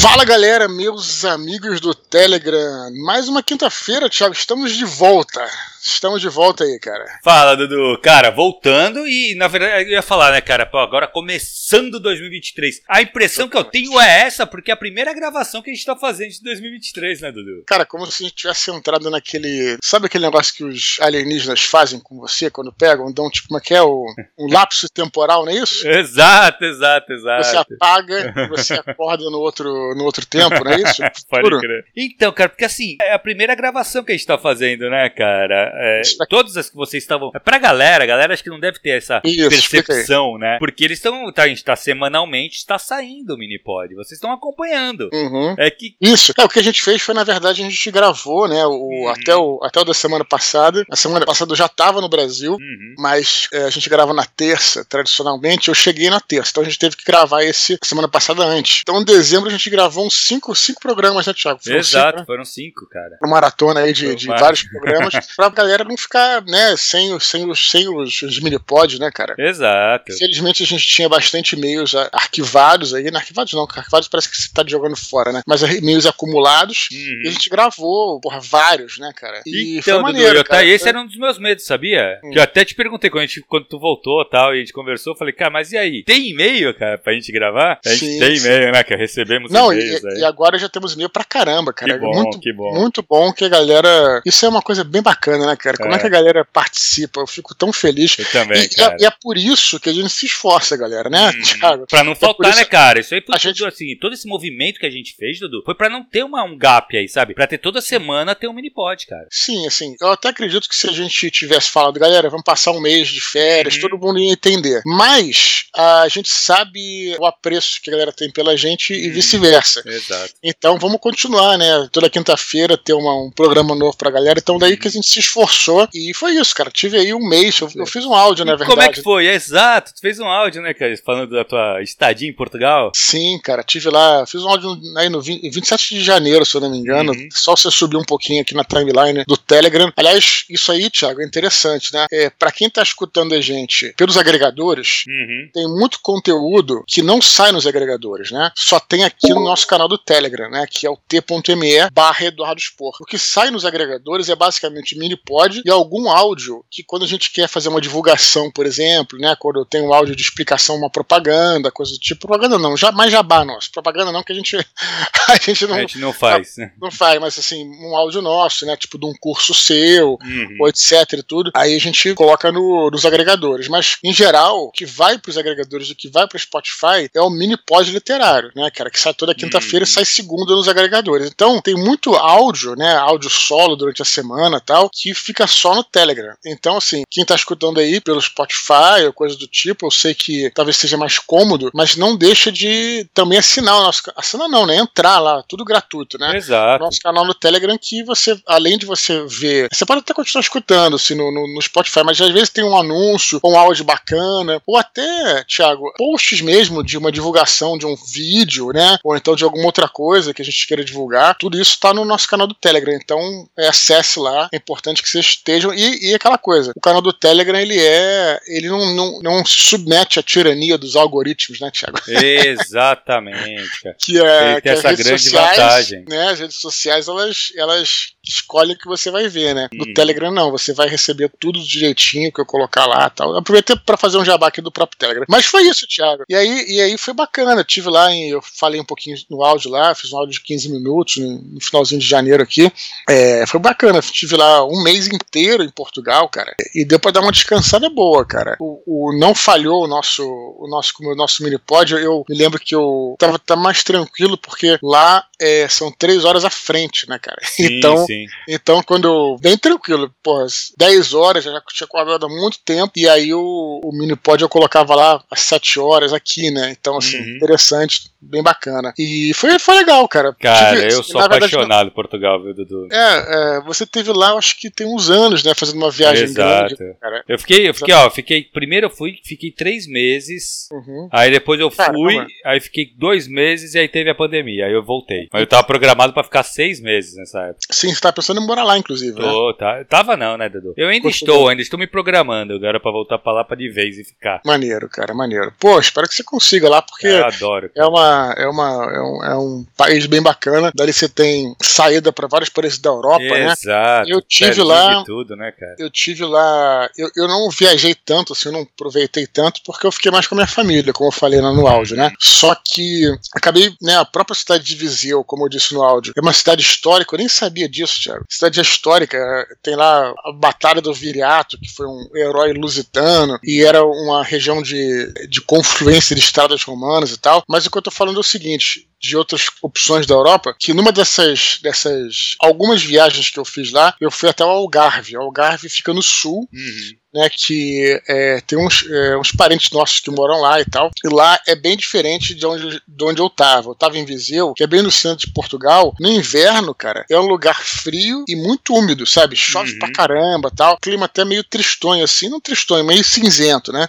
Fala galera, meus amigos do Telegram. Mais uma quinta-feira, Thiago, estamos de volta. Estamos de volta aí, cara. Fala, Dudu. Cara, voltando e, na verdade, eu ia falar, né, cara, pô, agora começando 2023. A impressão que eu tenho é essa, porque é a primeira gravação que a gente tá fazendo de 2023, né, Dudu? Cara, como se a gente tivesse entrado naquele. Sabe aquele negócio que os alienígenas fazem com você quando pegam? Dão, tipo, como é que é? O, um lapso temporal, não é isso? Exato, exato, exato. Você apaga e você acorda no outro, no outro tempo, não é isso? Pode crer. Então, cara, porque assim, é a primeira gravação que a gente tá fazendo, né, cara? É, todas as que vocês estavam. É pra galera, a galera acho que não deve ter essa Isso, percepção, né? Porque eles estão. Tá, a gente tá semanalmente, está saindo o Minipod. Vocês estão acompanhando. Uhum. É que. Isso. É, o que a gente fez foi, na verdade, a gente gravou, né? O, Uhum. até, o, até o da semana passada. A semana passada eu já tava no Brasil, Uhum. mas é, a gente grava na terça, tradicionalmente. Eu cheguei na terça, então a gente teve que gravar esse semana passada antes. Então, em dezembro, a gente gravou uns cinco, cinco programas, né, Thiago? Foram Exato, cinco, né? foram cinco, cara. uma maratona aí de, de vários programas, pra galera não ficar, né, sem, os- sem, os, sem os, os minipods, né, cara? Exato. Infelizmente a gente tinha bastante e-mails arquivados aí, não arquivados não, arquivados parece que você tá jogando fora, né? Mas e-mails acumulados. Uhum. E a gente gravou, porra, vários, né, cara? E Então, foi Dudu, maneiro, tá, cara. esse era um dos meus medos, sabia? Hum. Que eu até te perguntei quando, a gente, quando tu voltou tal, e a gente conversou, eu falei, cara, mas e aí? Tem e-mail, cara, pra gente gravar? A gente Sim, tem e-mail, né? Que recebemos Não, e, e agora já temos e-mail pra caramba, cara. Que bom, muito, que bom. muito bom que a galera. Isso é uma coisa bem bacana, né, cara? Como é, É. que a galera participa? Eu fico tão feliz. Eu também, E, e cara. é, e é por isso que a gente se esforça, galera, né, Uhum. Thiago? Pra não por faltar, isso- né, cara? Isso aí foi a gente- assim. Todo esse movimento que a gente fez, Dudu, foi pra não ter uma, um gap aí, sabe? Pra ter toda semana ter um minipod, cara. Sim, assim, eu até acredito que se a gente tivesse falado, galera, vamos passar um mês de férias, Uhum. todo mundo ia entender. Mas a gente sabe o apreço que a galera tem pela gente e Uhum. vice-versa. Exato. Então vamos continuar, né? Toda quinta-feira ter uma- um programa novo pra galera. Então daí que a gente se esforçou. E foi isso, cara. Tive aí um mês. Eu, eu fiz um áudio, na verdade. Como é que foi? Exato. Tu fez um áudio, né, cara? Falando da tua estadia em Portugal. Sim, cara, tive lá, fiz um áudio aí no 20 27 de janeiro, se eu não me engano. Uhum. Só você subir um pouquinho aqui na timeline do Telegram. Aliás, isso aí, Thiago, é interessante, né? É, para quem tá escutando a gente pelos agregadores, Uhum. tem muito conteúdo que não sai nos agregadores, né? Só tem aqui no nosso canal do Telegram, né? Que é o t.me barra Eduardo Spor. O que sai nos agregadores é basicamente minipod e algum áudio que quando a gente quer fazer uma divulgação, por exemplo, né? Quando tem um áudio de explicação, uma propaganda, coisa do tipo. Propaganda não, já, mais jabá nosso. Propaganda não, que a gente, a gente não, A gente não faz, né? não faz, mas assim, um áudio nosso, né? Tipo de um curso seu, Uhum. ou etc e tudo, aí a gente coloca no- nos agregadores. Mas, em geral, o que vai pros agregadores e o que vai pro Spotify é o mini pod literário, né, cara? Que sai toda quinta-feira Uhum. sai segunda nos agregadores. Então, tem muito áudio, né? Áudio solo durante a semana e tal, que fica só no Telegram. Então, assim, quem tá escutando aí pelo Spotify ou coisa do tipo, eu sei que talvez seja mais cômodo, mas não deixa de também assinar o nosso. Assinar não, né? Entrar lá, tudo gratuito, né? Exato. nosso canal no Telegram que você, além de você ver, você pode até continuar escutando assim, no, no, no Spotify, mas às vezes tem um anúncio, ou um áudio bacana, ou até, Thiago, posts mesmo de uma divulgação de um vídeo, né? Ou então de alguma outra coisa que a gente queira divulgar. Tudo isso tá no nosso canal do Telegram. Então, é, acesse lá. É importante que vocês estejam. E, e aquela coisa, o canal do Telegram, ele é. Ele não, não, não se submete à tirania dos algoritmos, né, Thiago? Exatamente, cara. que é Ele tem essa grande sociais, vantagem. né, as redes sociais elas elas escolhem o que você vai ver, né? No Uhum. Telegram não, você vai receber tudo direitinho que eu colocar lá, tal. Eu aproveitei para fazer um jabá aqui do próprio Telegram. Mas foi isso, Thiago. E aí e aí foi bacana. Eu tive lá em, eu falei um pouquinho no áudio lá, fiz um áudio de 15 minutos no, finalzinho de janeiro aqui. É, foi bacana. Tive lá um mês inteiro em Portugal, cara. E deu para dar uma descansada boa, cara. O, o não falhou o nosso o nosso o nosso mini pod. Eu me lembro que eu tava, tava mais tranquilo porque lá é, são três horas à frente, né, cara? Sim, então, sim. então quando bem tranquilo, às 10 horas já tinha acordado há muito tempo e aí o, o mini pod eu colocava lá às 7 horas aqui, né? Então assim, Uhum. interessante, bem bacana. E foi, foi legal, cara. Cara, Tive- eu sou na verdade, apaixonado por Portugal, viu, Dudu? É, é, você teve lá, acho que tem uns anos, né, fazendo uma viagem Exato. grande, cara. Eu fiquei, eu fiquei, ó, fiquei. Primeiro eu fui, fiquei três meses. Uhum. Aí depois eu fui, aí fiquei dois meses e aí teve a pandemia. Aí eu voltei. Mas eu tava programado pra ficar seis meses nessa época. Sim, você tá pensando em morar lá, inclusive, né? Tô, tá, tava não, né, Dudu? Eu ainda Continua. estou, ainda estou me programando agora pra voltar pra lá pra de vez e ficar. Maneiro, cara, maneiro. Pô, espero que você consiga lá, porque Eu adoro. é uma, é uma é um, é um país bem bacana. Dali você tem saída para vários países da Europa, né? Exato. Eu tive lá. Tudo, né? Eu tive lá. Eu, eu não viajei tanto, assim, eu não aproveitei tanto, porque eu fiquei mais com a minha família, como eu falei lá no áudio, né? Só que acabei, né? A própria cidade de Viseu, como eu disse no áudio, é uma cidade histórica, eu nem sabia disso, Thiago. Cidade histórica, tem lá a Batalha do Viriato, que foi um herói lusitano, e era uma região de, de confluência de estradas romanas e tal. Mas o que eu tô falando é o seguinte: de outras opções da Europa, que numa dessas, dessas algumas viagens que eu fiz lá, eu fui até o Algarve. O Algarve fica no sul, Uhum. né, que é, tem uns, é, uns parentes nossos que moram lá e tal, e lá é bem diferente de onde, de onde eu tava. Eu tava em Viseu, que é bem no centro de Portugal. No inverno, cara, é um lugar frio e muito úmido, sabe? Chove Uhum. pra caramba tal. Clima até meio tristonho, assim, não tristonho, meio cinzento, né?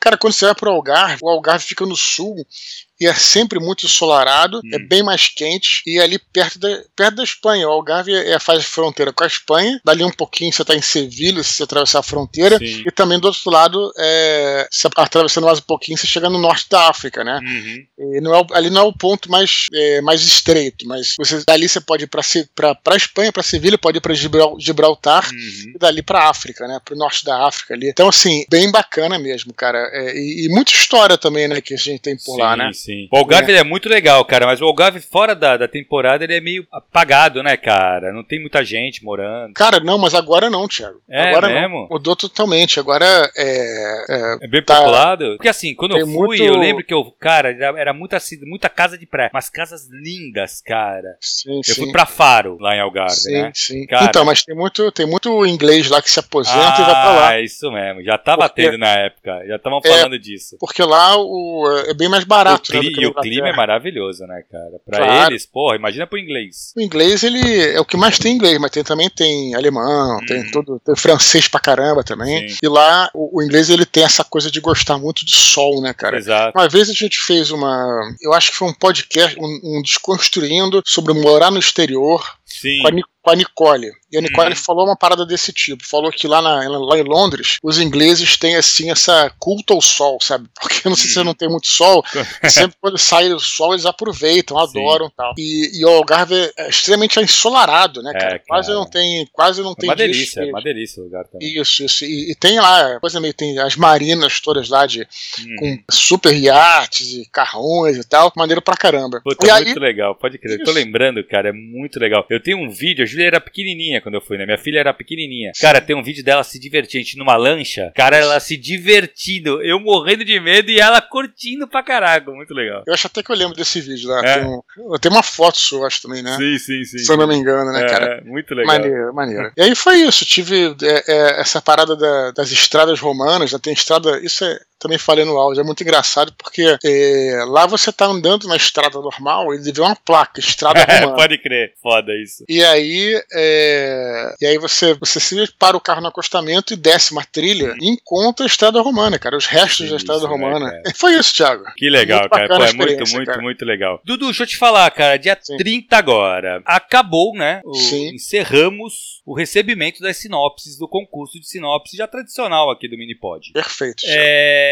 Cara, quando você vai pro Algarve, o Algarve fica no sul e é sempre muito ensolarado, é Hum. bem mais quente, e é ali perto da, perto da Espanha. O Algarve é, faz fronteira com a Espanha, dali um pouquinho você está em Sevilha, se você atravessar a fronteira, Sim. e também do outro lado, é, se atravessando mais um pouquinho, você chega no norte da África, né? Uhum. E não é ali não é o ponto mais, é, mais estreito, mas você, dali você pode ir para a Espanha, para Sevilha, pode ir para Gibraltar, Uhum. e dali para África, né? Para o norte da África ali. Então, assim, bem bacana mesmo, cara. É, e, e muita história também, né? Que a gente tem por sim, lá, né? Sim. O Algarve ele é muito legal, cara, mas o Algarve fora da, da temporada ele é meio apagado, né, cara? Não tem muita gente morando. Cara, não, mas agora não, Thiago. É agora mesmo? não. Mudou totalmente. Agora é. é É bem Tá. populado? Porque assim, quando eu Tem fui, muito- eu lembro que eu, cara, era, era muita, muita casa de praia, mas casas lindas, cara. sim, Eu sim. fui pra Faro, lá em Algarve, Sim, né? sim. Cara. Então, mas tem muito, tem muito inglês lá que se aposenta e vai pra lá. Ah, isso mesmo. Já tava Porque- tendo na época. Já estavam É, falando disso. Porque lá o, é bem mais barato. Cli- do e o clima é maravilhoso, né, cara? Pra Claro. eles, porra, imagina pro inglês. O inglês, ele é o que mais tem inglês, mas tem, também tem alemão, Hum. tem tudo, tem francês pra caramba também. Sim. E lá, o, o inglês, ele tem essa coisa de gostar muito de sol, né, cara? Exato. Uma vez a gente fez uma. Eu acho que foi um podcast, um, um Desconstruindo sobre morar no exterior Sim. com a, com a Nicole. E a Nicole Uhum. falou uma parada desse tipo. Falou que lá, na- lá em Londres, os ingleses têm assim essa culto ao sol, sabe? Porque não sei se Uhum. não tem muito sol. sempre quando sai o sol, eles aproveitam, adoram e tal. E, e o Algarve é extremamente ensolarado, né, É, cara? Quase cara. não tem. Quase não É tem uma delícia, é uma delícia o lugar também. Isso, isso. E, e tem lá, coisa meio, tem as marinas todas lá de, Hum. com super iates e carrões e tal. Maneiro pra caramba. Puta, e aí, muito legal, pode crer. Eu Tô Isso. lembrando, cara, é muito legal. Eu tenho um vídeo, a Júlia era pequenininha quando eu fui, né? Minha filha era pequenininha. Cara, tem um vídeo dela se divertindo, numa lancha. Cara, ela se divertindo, eu morrendo de medo e ela curtindo pra caraca. Muito legal. eu acho até que eu lembro desse vídeo lá. É. Tem, um, tem uma foto sua, acho também, né? Sim, sim, sim. Se eu não me engano, né, É, cara? muito legal. Maneiro, maneiro. E aí foi isso, tive é, é, essa parada da- das estradas romanas, já tem estrada, isso é, também falei no áudio, é muito engraçado porque é, lá você tá andando na estrada normal e vê uma placa, estrada romana. Pode crer, foda isso. E aí, é, e aí você, você se para o carro no acostamento e desce uma trilha e encontra a estrada romana, cara, os restos da estrada isso, né, romana. cara? foi isso, Thiago. Que legal, Muito cara. Pô, é muito, muito, cara. muito legal. Dudu, deixa eu te falar, cara. Dia Sim. 30 agora. Acabou, né? O- Sim. Encerramos o recebimento das sinopses do concurso de sinopse já tradicional aqui do Minipod. Perfeito. Thiago. É...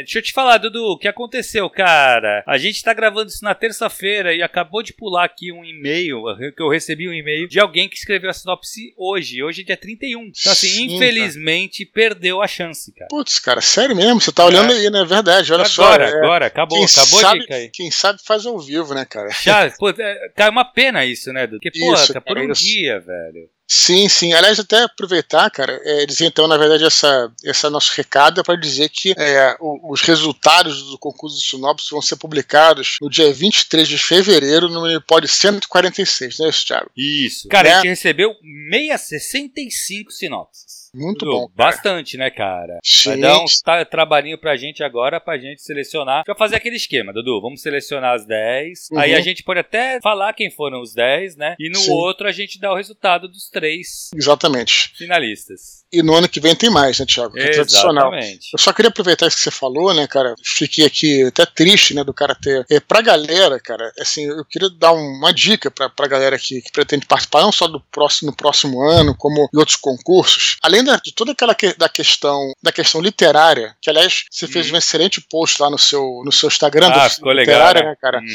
Deixa eu te falar, Dudu, o que aconteceu, cara? A gente tá gravando isso na terça-feira e acabou de pular aqui um e-mail, que eu recebi um e-mail de alguém que escreveu a sinopse hoje. Hoje é dia 31. Então, assim, Sim, infelizmente, perdeu a chance, cara. Putz, cara, sério mesmo? Você tá olhando É. aí, né? Verdade, olha só. agora, é, agora, acabou, quem acabou sabe, de cair. Quem sabe faz ao vivo, né, cara? Já, pô, é, cara, é uma pena isso, né, Dudu? Porque, pô, Isso, cara, por cara, um isso. dia, velho. Sim, sim. Aliás, até aproveitar, cara, é, dizer então, na verdade, essa, esse nosso recado é para dizer que é, o- os resultados do concurso de sinopse vão ser publicados no dia 23 de fevereiro no Unipod 146, não é isso, Thiago? Isso. Cara, Né? a gente recebeu 665 sinopses. Muito bom. cara. Bastante, né, cara? Sim. Vai dar um ta- trabalhinho pra gente agora, pra gente selecionar. Pra fazer aquele esquema, Dudu. Vamos selecionar as 10. Uhum. Aí a gente pode até falar quem foram os 10, né? E no Sim. outro a gente dá o resultado dos três Exatamente. finalistas. E no ano que vem tem mais, né, Thiago? Que é tradicional. Eu só queria aproveitar isso que você falou, né, cara? Fiquei aqui até triste, né, do cara ter. É, pra galera, cara, assim, eu queria dar uma dica pra, pra galera que, que pretende participar, não só do próximo, no próximo ano, como em outros concursos. Além da- de toda aquela que- da questão da questão literária, que aliás, você fez Uhum. um excelente post lá no seu, no seu Instagram Ah, do ficou legal, literária, né? né, cara? Uhum.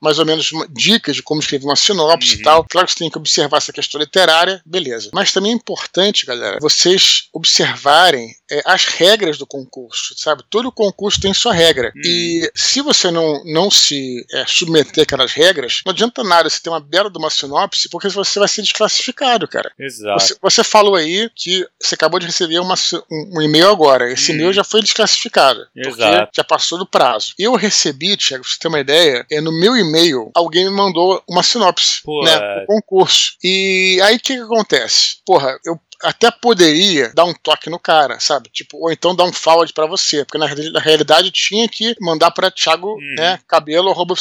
Mais ou menos dicas de como escrever uma sinopse uhum. e tal. Claro que você tem que observar essa questão literária, beleza. Mas também é importante, galera, vocês observarem é, as regras do concurso, sabe? Todo concurso tem sua regra. Uhum. E se você não, não se é, submeter àquelas regras, não adianta nada você ter uma bela de uma sinopse, porque você vai ser desclassificado, cara. Exato. Você, você falou aí que você acabou de receber uma, um, um e-mail agora. Esse uhum. e-mail já foi desclassificado. Exato. já passou do prazo. Eu recebi, Tiago, pra você ter uma ideia, é, no meu e-mail, alguém me mandou uma sinopse, Pô, né? É... concurso. E aí o que, que acontece? Porra, eu até poderia dar um toque no cara, sabe? Tipo, ou então dar um forward para você, porque na, na, realidade tinha que mandar para Thiago, uhum. né, cabelo, arroba,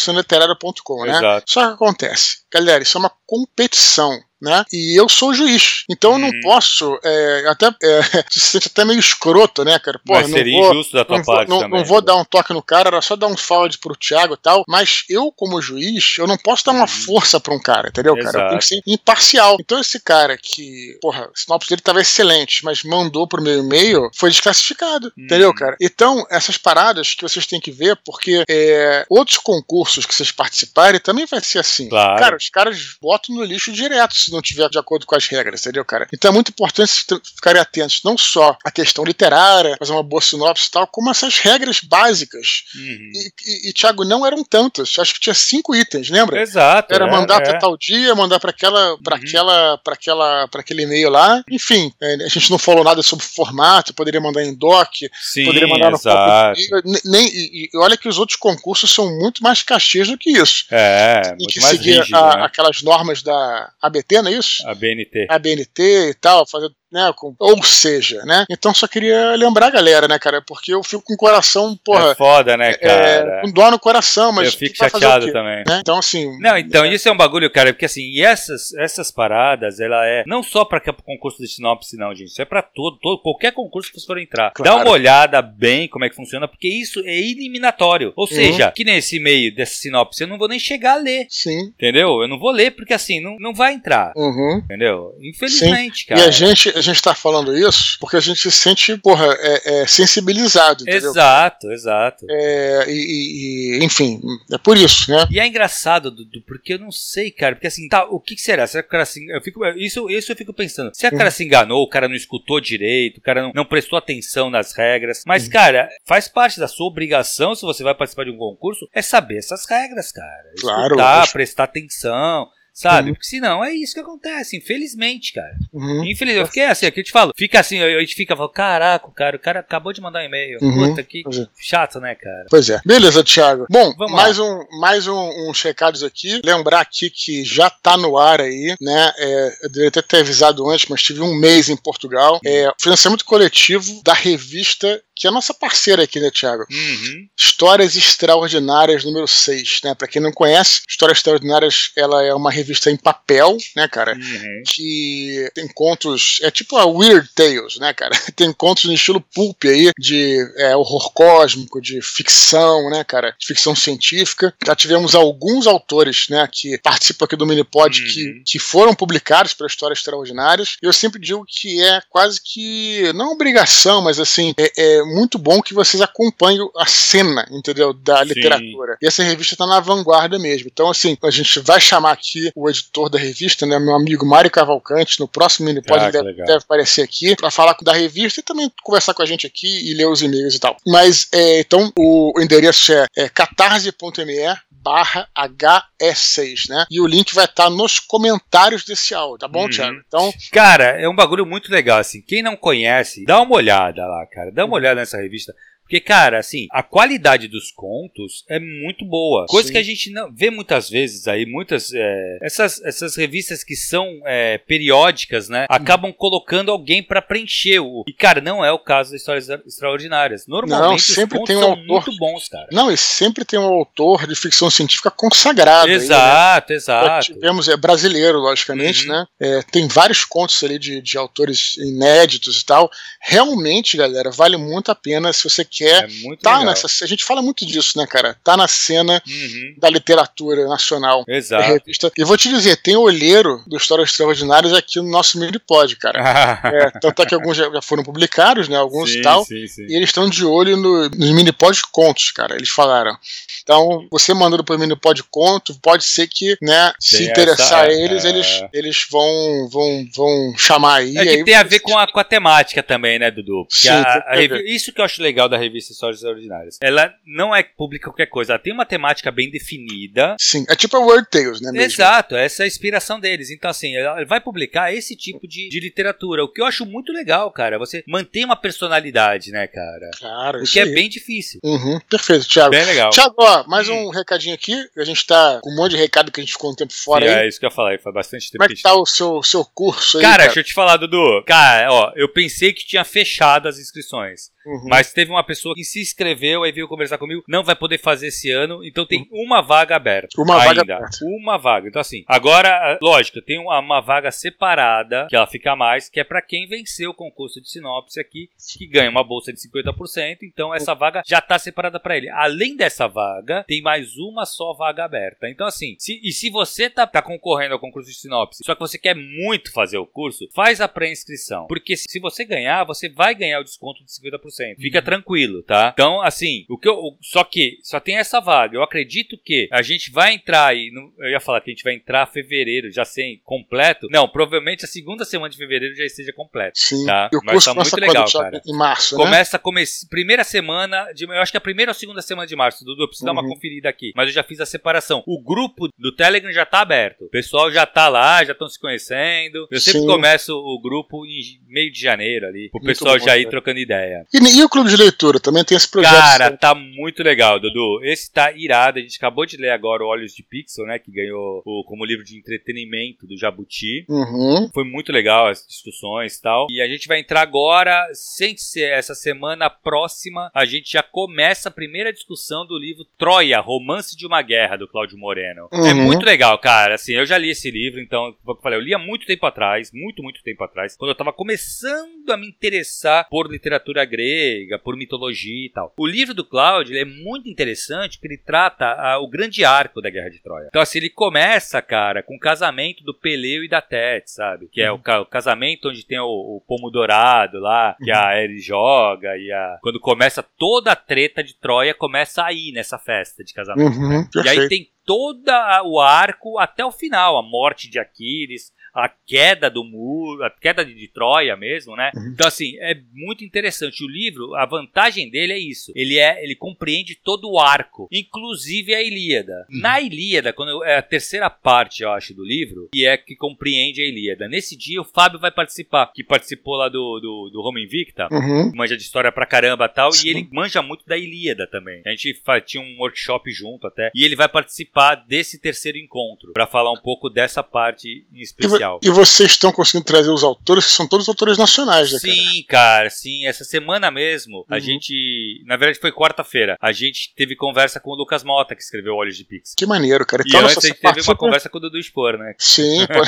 né? Exato. Só que acontece, galera, isso é uma competição né? E eu sou juiz. Então eu não uhum. posso, é, até é, se sente até meio escroto, né, cara? Pô, mas seria vou, injusto da tua não parte vou, não, não, vou dar um toque no cara, era só dar um forward pro Thiago e tal, mas eu, como juiz, eu não posso dar uma uhum. força pra um cara, entendeu, Exato. cara? Eu tenho que ser imparcial. Então esse cara que, porra, o sinopse dele tava excelente, mas mandou pro meu e-mail, foi desclassificado, uhum. entendeu, cara? Então, essas paradas que vocês têm que ver, porque é, outros concursos que vocês participarem também vai ser assim. Claro. Cara, os caras botam no lixo direto se não tiver de acordo com as regras, entendeu, cara? Então é muito importante ficarem atentos, não só à questão literária, fazer uma boa sinopse e tal, como essas regras básicas. Uhum. E, e, e, Thiago, não eram tantas, acho que tinha cinco itens, lembra? Exato. Era é, mandar é. tal dia, mandar para aquela, para uhum. aquela, para aquela, para aquele e-mail lá. Enfim, é, a gente não falou nada sobre formato, poderia mandar em doc, Sim, poderia mandar exato. no nem e, e, olha que os outros concursos são muito mais caxias do que isso. É, Tem que seguir rígido, a, né? aquelas normas da ABT, não é isso? A BNT. A BNT e tal, fazer né? Com, ou seja, né? Então só queria lembrar a galera, né, cara? Porque eu fico com o coração, porra. É foda, né, é, cara? É, com dó no coração, mas. Eu fico chateado também. Né? Então, assim. Não, então, é... isso é um bagulho, cara, porque assim, e essas, essas paradas, ela é não só pra concurso de sinopse, não, gente. Isso é pra todo, todo qualquer concurso que você for entrar. Claro. Dá uma olhada bem como é que funciona, porque isso é eliminatório. Ou uhum. seja, que nesse meio dessa sinopse eu não vou nem chegar a ler. Sim. Entendeu? Eu não vou ler, porque assim, não, não vai entrar. Uhum. Entendeu? Infelizmente, Sim. cara. E a gente, a gente tá falando isso porque a gente se sente, porra, é, é sensibilizado. Entendeu? Exato, exato. É, e, e, enfim, é por isso, né? E é engraçado, Dudu, porque eu não sei, cara. Porque assim, tá, o que, que será? Será que o cara assim. Eu fico, isso, isso eu fico pensando. Se o cara uhum. se enganou, o cara não escutou direito, o cara não, não prestou atenção nas regras. Mas, uhum. cara, faz parte da sua obrigação, se você vai participar de um concurso, é saber essas regras, cara. Claro. Escutar, prestar atenção. Sabe? Uhum. Porque senão é isso que acontece, infelizmente, cara. Uhum. Infelizmente. Eu fiquei assim, aqui eu te falo. Fica assim, a gente fica falando, caraca, cara, o cara acabou de mandar um e-mail. Uhum. Puta, que é. chato, né, cara? Pois é. Beleza, Thiago. Bom, Vamos mais lá. um, mais um, uns recados aqui. Lembrar aqui que já tá no ar aí, né? É, eu deveria até ter avisado antes, mas tive um mês em Portugal. É, financiamento coletivo da revista que é a nossa parceira aqui, né, Thiago? Uhum. Histórias Extraordinárias número 6, né? Para quem não conhece, Histórias Extraordinárias, ela é uma revista em papel, né, cara? Uhum. Que tem contos, é tipo a Weird Tales, né, cara? Tem contos no estilo pulp aí, de é, horror cósmico, de ficção, né, cara? De ficção científica. Já tivemos alguns autores, né, que participam aqui do Minipod uhum. que, que foram publicados para Histórias Extraordinárias. E eu sempre digo que é quase que, não obrigação, mas assim, é, é muito bom que vocês acompanhem a cena, entendeu? Da literatura. Sim. E essa revista tá na vanguarda mesmo. Então, assim, a gente vai chamar aqui o editor da revista, né? Meu amigo Mário Cavalcante, no próximo mini ah, deve, deve, aparecer aqui para falar da revista e também conversar com a gente aqui e ler os e-mails e tal. Mas, é, então, o endereço é, é catarse.me barra HE6, né? E o link vai estar tá nos comentários desse áudio, tá bom, uhum. Thiago? Então. Cara, é um bagulho muito legal, assim. Quem não conhece, dá uma olhada lá, cara. Dá uma olhada nessa revista. Porque, cara, assim, a qualidade dos contos é muito boa. Coisa Sim. que a gente não vê muitas vezes aí, muitas. É, essas, essas revistas que são é, periódicas, né? Acabam colocando alguém para preencher o. E, cara, não é o caso das histórias extraordinárias. Normalmente não, sempre os tem um são autor... muito bons, cara. Não, e sempre tem um autor de ficção científica consagrado. Exato, aí, né? exato. tivemos, é brasileiro, logicamente, uhum. né? É, tem vários contos ali de, de autores inéditos e tal. Realmente, galera, vale muito a pena se você quer É muito tá nessa. A gente fala muito disso, né, cara? Tá na cena Uhum. da literatura nacional. Exato. revista. E vou te dizer, tem olheiro do Histórias Extraordinárias aqui no nosso Minipod, cara. É, tanto é que alguns já já foram publicados, né? Alguns sim, e tal. sim, sim. E eles estão de olho no, nos Minipod contos, cara. Eles falaram. Então, você mandando pro Minipod conto, pode ser que, né, se Tem interessar essa- eles, é. eles, eles vão, vão, vão chamar aí. É que aí tem a ver com a, com a temática também, né, Dudu? Sim, a- a isso que eu acho legal da revista Histórias Extraordinárias. Ela não é publica qualquer coisa, ela tem uma temática bem definida. Sim, é tipo a Word Tales, né? Mesmo? Exato, essa é a inspiração deles. Então, assim, ela vai publicar esse tipo de, de literatura. O que eu acho muito legal, cara. Você mantém uma personalidade, né, cara? Claro, O que é aí. bem difícil. Uhum, perfeito, Thiago. Bem legal. Tiago, ó, mais Hum. um recadinho aqui. A gente tá com um monte de recado que a gente ficou um tempo fora Sim, aí. é isso que eu ia falar, faz bastante tempo Como é que tá o seu, seu curso aí? Cara, deixa eu te falar, Dudu. Cara, ó, eu pensei que tinha fechado as inscrições. Uhum. Mas teve uma pessoa que se inscreveu e veio conversar comigo, não vai poder fazer esse ano, então tem uma vaga aberta. Uma vaga ainda. aberta. Uma vaga. Então, assim, agora, lógico, tem uma, uma vaga separada, que ela fica mais, que é pra quem venceu o concurso de sinopse aqui, que ganha uma bolsa de 50%. Então, essa vaga já tá separada pra ele. Além dessa vaga, tem mais uma só vaga aberta. Então, assim, se, e se você tá, tá concorrendo ao concurso de sinopse, só que você quer muito fazer o curso, faz a pré-inscrição. Porque se, se você ganhar, você vai ganhar o desconto de 50%. Fica tranquilo, tá? Então, assim, o que eu, só que só tem essa vaga. Eu acredito que a gente vai entrar no- eu ia falar que a gente vai entrar fevereiro, já sem completo. Não, provavelmente a segunda semana de fevereiro já esteja completo. Sim. Tá, E o mas curso tá começa muito legal, cara. Em março, né? Começa come primeira semana, de, eu acho que a primeira ou segunda semana de março, Dudu, eu preciso dar uma Uhum. conferida aqui. Mas eu já fiz a separação. O grupo do Telegram já tá aberto. O pessoal já tá lá, já estão se conhecendo. Eu sempre Sim. começo o grupo em meio de janeiro ali, pro Muito pessoal bom, já ir cara. trocando ideia. E, e o clube de leitura também tem esse projeto. Cara, tá muito legal, Dudu. Esse tá irado. A gente acabou de ler agora o Olhos de Pixel, né? Que ganhou o- como livro de entretenimento do Jabuti. Uhum. Foi muito legal as discussões e tal. E a gente vai entrar agora, sem ser essa semana próxima, a gente já começa a primeira discussão do livro Troia, Romance de uma Guerra, do Cláudio Moreno. É Uhum. muito legal, cara. Assim, eu já li esse livro, então, como eu falei, eu li há muito tempo atrás, muito, muito tempo atrás, quando eu tava começando a me interessar por literatura grega, por mitologia e tal. O livro do Cláudio é muito interessante porque ele trata ah, o grande arco da Guerra de Troia. Então, assim, ele começa, cara, com o casamento do Peleu e da Tete, sabe? Que é o, ca- o casamento onde tem o, o pomo dourado lá, que a Ares joga, e a. Quando começa toda a treta de Troia, começa aí nessa festa de casamento. Uhum. E aí tem todo o arco até o final, a morte de Aquiles, a queda do muro, a queda de, Troia mesmo, né? Uhum. Então assim, é muito interessante o livro, a vantagem dele é isso. Ele é, ele compreende todo o arco, inclusive a Ilíada. Uhum. Na Ilíada, quando eu- é a terceira parte, eu acho, do livro, que é que compreende a Ilíada. Nesse dia o Fábio vai participar, que participou lá do do, do Roma Invicta Uhum. manja de história pra caramba e tal, Sim. e ele manja muito da Ilíada também. A gente tinha um workshop junto até, e ele vai participar desse terceiro encontro, pra falar um pouco dessa parte em E, e vocês estão conseguindo trazer os autores, que são todos autores nacionais, né, cara? Sim, cara, sim. Essa semana mesmo, a Uhum. gente. Na verdade, foi quarta-feira. A gente teve conversa com o Lucas Mota, que escreveu Olhos de Pix. Que maneiro, cara. E Então, antes nossa, a gente teve uma conversa com o Dudu Spor, né? Sim, pô.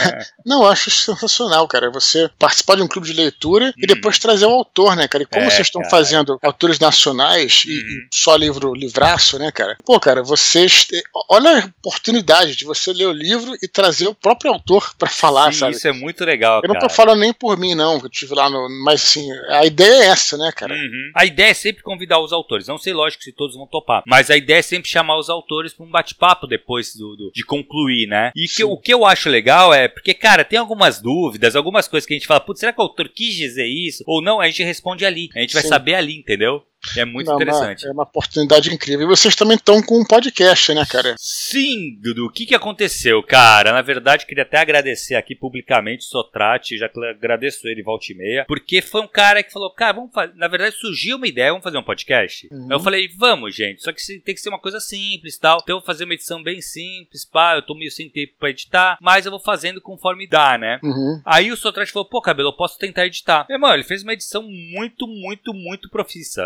Não, eu acho sensacional, cara. Você participar de um clube de leitura e Uhum. depois trazer o autor, né, cara? E como É, vocês estão cara. fazendo autores nacionais e, Uhum. e só livro livraço, né, cara? Pô, cara, vocês. Olha a oportunidade de você ler o livro e trazer o próprio autor pra falar, Sim, sabe? isso é muito legal, Eu não cara. tô falando nem por mim, não, que eu tive lá no. Mas assim, a ideia é essa, né, cara? Uhum. A ideia é sempre convidar os autores. Não sei, lógico, se todos vão topar. Mas a ideia é sempre chamar os autores para um bate-papo depois do, do- de concluir, né? E que, o que eu acho legal é, porque, cara, tem algumas dúvidas, algumas coisas que a gente fala, putz, será que o autor quis dizer isso? Ou não, a gente responde ali. A gente vai Sim. saber ali, entendeu? É muito Não, interessante. Uma, é uma oportunidade incrível. E vocês também estão com um podcast, né, cara? Sim, Dudu, o que, que aconteceu, cara? Na verdade, queria até agradecer aqui publicamente o Sotrate, já que agradeço ele volta e meia, porque foi um cara que falou, cara, vamos fazer. Na verdade, surgiu uma ideia, vamos fazer um podcast? Uhum. Eu falei, vamos, gente, só que tem que ser uma coisa simples tal. Então eu vou fazer uma edição bem simples, pá, eu tô meio sem tempo pra editar, mas eu vou fazendo conforme dá, né? Uhum. Aí o Sotrate falou, pô, cabelo, eu posso tentar editar. Meu irmão, ele fez uma edição muito, muito, muito profissa.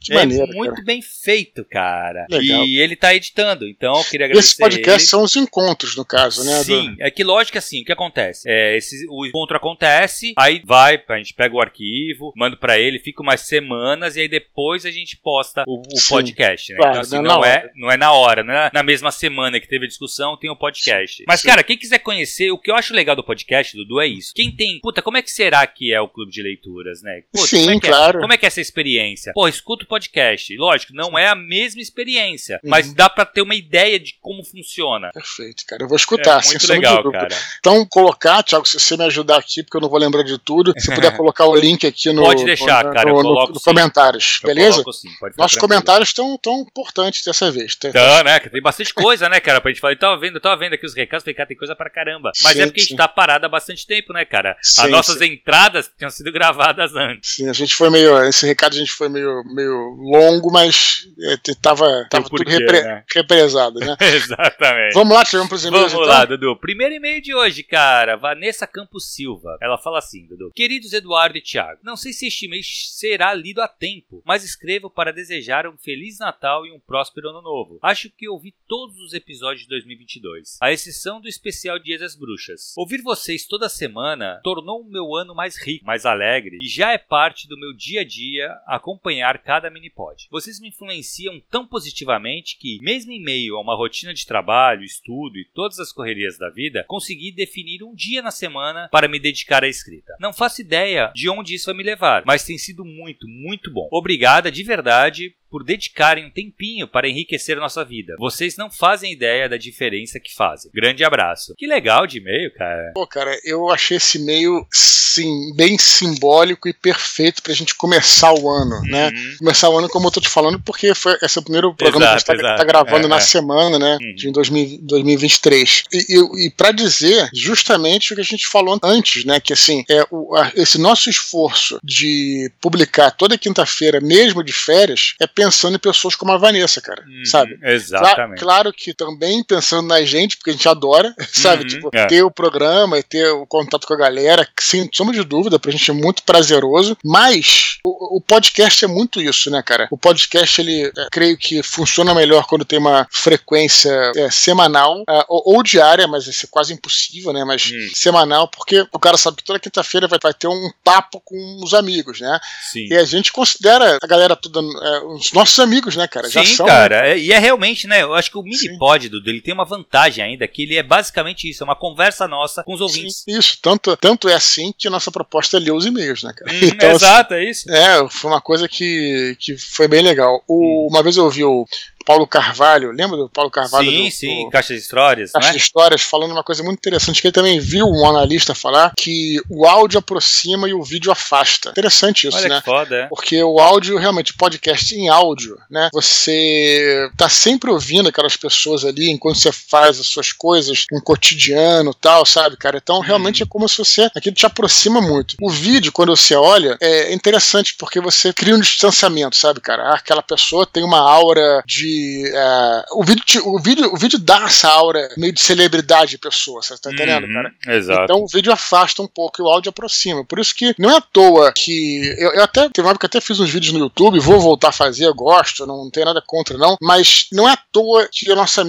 Que é maneiro, muito cara. bem feito, cara. Legal. E ele tá editando, então eu queria agradecer. Esse podcast ele. são os encontros, no caso, né? do- Sim, é que lógico que assim, o que acontece? É, esse, o encontro acontece, aí vai, a gente pega o arquivo, manda pra ele, fica umas semanas e aí depois a gente posta o, o Sim, podcast, né? claro, então assim, não não, é, não é na hora, não é na mesma semana que teve a discussão, tem o podcast. Mas sim. cara, quem quiser conhecer, o que eu acho legal do podcast, Dudu, é isso. Quem tem, puta, como é que será que é o clube de leituras, né? Puta, Sim, como é que é? claro. Como é que é essa experiência? Pô, escuta o podcast. Lógico, não é a mesma experiência, Uhum. mas dá pra ter uma ideia de como funciona. Perfeito, cara. Eu vou escutar, é muito legal, cara. Então, colocar, Thiago, se você me ajudar aqui, porque eu não vou lembrar de tudo, se puder colocar o link aqui no, Pode deixar, no, cara, eu no, no- coloco no sim. comentários, Eu beleza? coloco sim, Nossos tranquilo. comentários estão tão importantes dessa vez. Tem- Então, né? que Tem bastante coisa, né, cara? Pra gente falar. Eu tava vendo, eu tava vendo aqui os recados, falei, cara, tem coisa pra caramba. Mas Sim, é porque a gente sim. tá parado há bastante tempo, né, cara? Sim, As nossas sim. entradas tinham sido gravadas antes. Sim, a gente foi meio. Esse recado a gente foi meio, meio longo, mas é, tava, tudo repre- né? represado, né? Exatamente. Vamos lá, tivemos pros e-mails Vamos então? lá, Dudu. Primeiro e-mail de hoje, cara. Vanessa Campos Silva. Ela fala assim, Dudu. Queridos Eduardo e Thiago, não sei se este e-mail será lido a tempo, mas escrevo para desejar um Feliz Natal e um próspero Ano Novo. Acho que ouvi todos os episódios de 2022, à exceção do especial Dia das Bruxas. Ouvir vocês toda semana tornou o meu ano mais rico, mais alegre, e já é parte do meu dia a dia acompanhar cada minipod. Vocês me influenciam tão positivamente que, mesmo em meio a uma rotina de trabalho, estudo e todas as correrias da vida, consegui definir um dia na semana para me dedicar à escrita. Não faço ideia de onde isso vai me levar, mas tem sido muito, muito bom. Obrigada de verdade por dedicarem um tempinho para enriquecer nossa vida. Vocês não fazem ideia da diferença que fazem. Grande abraço. Que legal de e-mail, cara. Pô, cara, eu achei esse e-mail sim, bem simbólico e perfeito pra gente começar o ano, né? Uhum. Começar o ano, como eu tô te falando, porque foi, esse é o primeiro programa Exato, que a gente tá, tá gravando É, na é. semana, né? Uhum. De 2000 2023. E, e, e para dizer justamente o que a gente falou antes, né? Que assim, é o, a- esse nosso esforço de publicar toda quinta-feira, mesmo de férias, é pensando em pessoas como a Vanessa, cara. Uhum, Sabe? Cla- Exatamente. Claro que também pensando na gente, porque a gente adora, sabe? Uhum, tipo, é. ter o programa e ter o contato com a galera, sem sombra de dúvida, pra gente é muito prazeroso. Mas o, o podcast é muito isso, né, cara? O podcast, ele, é, creio que funciona melhor quando tem uma frequência é, semanal ah, ou, ou diária, mas isso é quase impossível, né? Mas Hum. semanal, porque o cara sabe que toda quinta-feira vai, vai ter um papo com os amigos, né? Sim. E a gente considera a galera toda é, os nossos amigos, né, cara? Já Sim, são. cara, é- e é realmente, né? Eu acho que o Sim. Minipod, Dudu, ele tem uma vantagem ainda, que ele é basicamente isso, é uma conversa nossa com os ouvintes. Sim, isso, tanto, tanto é assim que a nossa proposta é ler os e-mails, né, cara? Hum, Então, exato, é isso. é, foi uma coisa que, que foi bem legal. O- Uma vez eu ouvi o Paulo Carvalho, lembra do Paulo Carvalho? sim, do, sim, do caixa de histórias, Caixa né? de Histórias, falando uma coisa muito interessante, que ele também viu um analista falar que o áudio aproxima e o vídeo afasta. Interessante isso, Olha né? que foda, é. Porque o áudio, realmente, podcast em áudio, né? Você tá sempre ouvindo aquelas pessoas ali enquanto você faz as suas coisas, um cotidiano tal, sabe, cara? Então, realmente é como se você. Aquilo te aproxima muito. O vídeo, quando você olha, é interessante porque você cria um distanciamento, sabe, cara? Ah, aquela pessoa tem uma aura de. É, o, vídeo o, vídeo, o vídeo dá essa aura meio de celebridade de pessoa, você tá entendendo, Uhum, cara? Exato. Então o vídeo afasta um pouco e o áudio aproxima. Por isso que não é à toa que. Eu, eu até teve uma época que até fiz uns vídeos no YouTube, vou voltar a fazer, eu gosto, não tenho nada contra, não. Mas não é à toa que a nossa,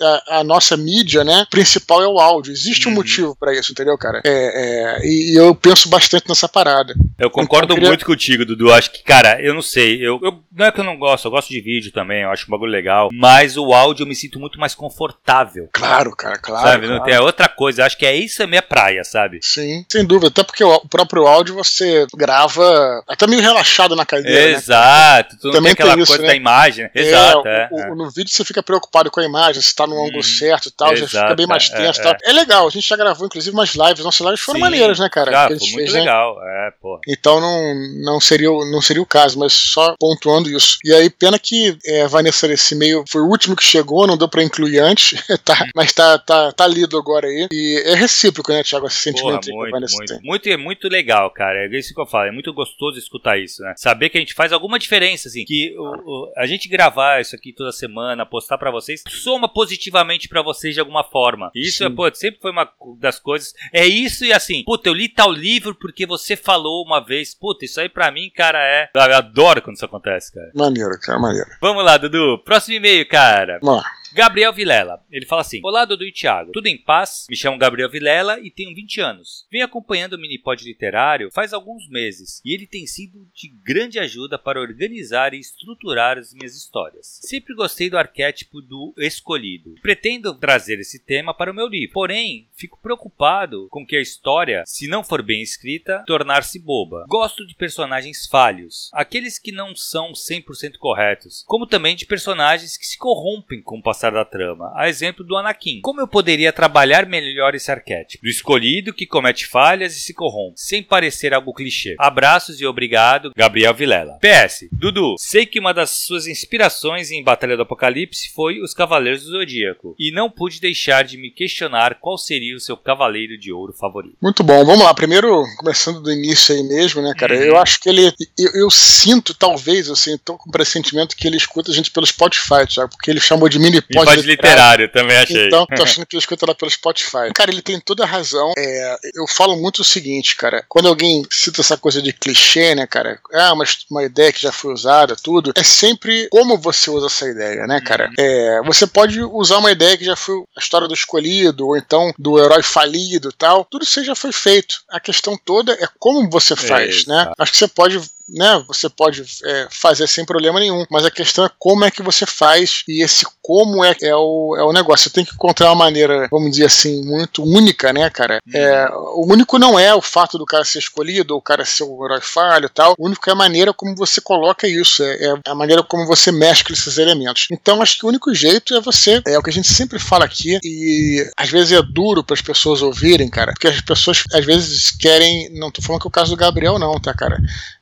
a, a nossa mídia, né, principal é o áudio. Existe um Uhum. motivo pra isso, entendeu, cara? É, é, e eu penso bastante nessa parada. Eu concordo Então, eu queria- muito contigo, Dudu. Acho que, cara, eu não sei. Eu, eu- não é que eu não gosto, eu gosto de vídeo também, eu acho um bagulho legal. Mas o áudio eu me sinto muito mais confortável. Claro, cara, claro. sabe? Não claro. tem é outra coisa. Acho que é isso a minha praia, sabe? Sim, sem dúvida. Até porque o, próprio áudio você grava até meio relaxado na cadeira, né? Exato. Tu não Também tem aquela tem isso, coisa né? da imagem. né? É, Exato, o- é. o- é. No vídeo você fica preocupado com a imagem, se tá no ângulo Uhum. certo e tal, já Exato, fica bem mais é, tenso e é, tal. É legal, a gente já gravou inclusive umas lives, nossas lives foram Sim. maneiras, né, cara? Já, foi gente muito fez, né? legal. É, pô. Então não, não, seria, o- não seria o caso, mas só pontuando isso. E aí, pena que é, Vanessa esse e-mail foi o último que chegou, não deu para incluir antes, tá, mas tá, tá, tá lido agora aí. E é recíproco, né, Thiago, esse sentimento Porra, muito, muito, muito, muito, é muito legal, cara. É isso que eu falo, é muito gostoso escutar isso, né? Saber que a gente faz alguma diferença, assim, que o, o, a gente gravar isso aqui toda semana, postar para vocês, soma positivamente para vocês de alguma forma. Isso, é, pô, sempre foi uma das coisas. É isso e assim, puta, eu li tal livro porque você falou uma vez. Puta, isso aí pra mim, cara, é. Eu adoro quando isso acontece, cara. Maneiro, cara, maneiro. Vamos lá, Dudu. Próximo e-mail, cara. Vamos lá. Gabriel Vilela. Ele fala assim: Olá, Dudu e Thiago. Tudo em paz? Me chamo Gabriel Vilela e tenho 20 anos. Venho acompanhando o Minipod Literário faz alguns meses e ele tem sido de grande ajuda para organizar e estruturar as minhas histórias. Sempre gostei do arquétipo do escolhido. Pretendo trazer esse tema para o meu livro. Porém, fico preocupado com que a história, se não for bem escrita, tornar-se boba. Gosto de personagens falhos, aqueles que não são 100% corretos, como também de personagens que se corrompem com o passar da trama, a exemplo do Anakin. Como eu poderia trabalhar melhor esse arquétipo? Do escolhido que comete falhas e se corrompe, sem parecer algo clichê. Abraços e obrigado, Gabriel Vilela. PS, Dudu, sei que uma das suas inspirações em Batalha do Apocalipse foi os Cavaleiros do Zodíaco, e não pude deixar de me questionar qual seria o seu Cavaleiro de Ouro favorito. Muito bom, vamos lá. Primeiro, começando do início aí mesmo, né, cara? Uhum. Eu acho que ele. Eu, eu, sinto, talvez, assim, tô com o pressentimento que ele escuta a gente pelo Spotify, Thiago, porque ele chamou de mini pod literário. literário, também achei. Então, tô achando que ele escuta lá pelo Spotify. Cara, ele tem toda a razão. É, eu falo muito o seguinte, cara. Quando alguém cita essa coisa de clichê, né, cara? Ah, uma, uma ideia que já foi usada, tudo. É sempre como você usa essa ideia, né, cara? Uhum. É, você pode usar uma ideia que já foi a história do escolhido, ou então do herói falido tal. Tudo isso já foi feito. A questão toda é como você faz, é, né? Acho que você pode né, você pode é, fazer sem problema nenhum, mas a questão é como é que você faz e esse como é, é, o, é o negócio. Você tem que encontrar uma maneira, vamos dizer assim, muito única, né, cara? Uhum. É, o único não é o fato do cara ser escolhido, ou o cara ser o herói falho e tal. O único é a maneira como você coloca isso, é, é, a maneira como você mescla esses elementos. Então, acho que o único jeito é você, é o que a gente sempre fala aqui, e às vezes é duro para as pessoas ouvirem, cara, porque as pessoas às vezes querem. Não tô falando que é o caso do Gabriel, não, tá, cara?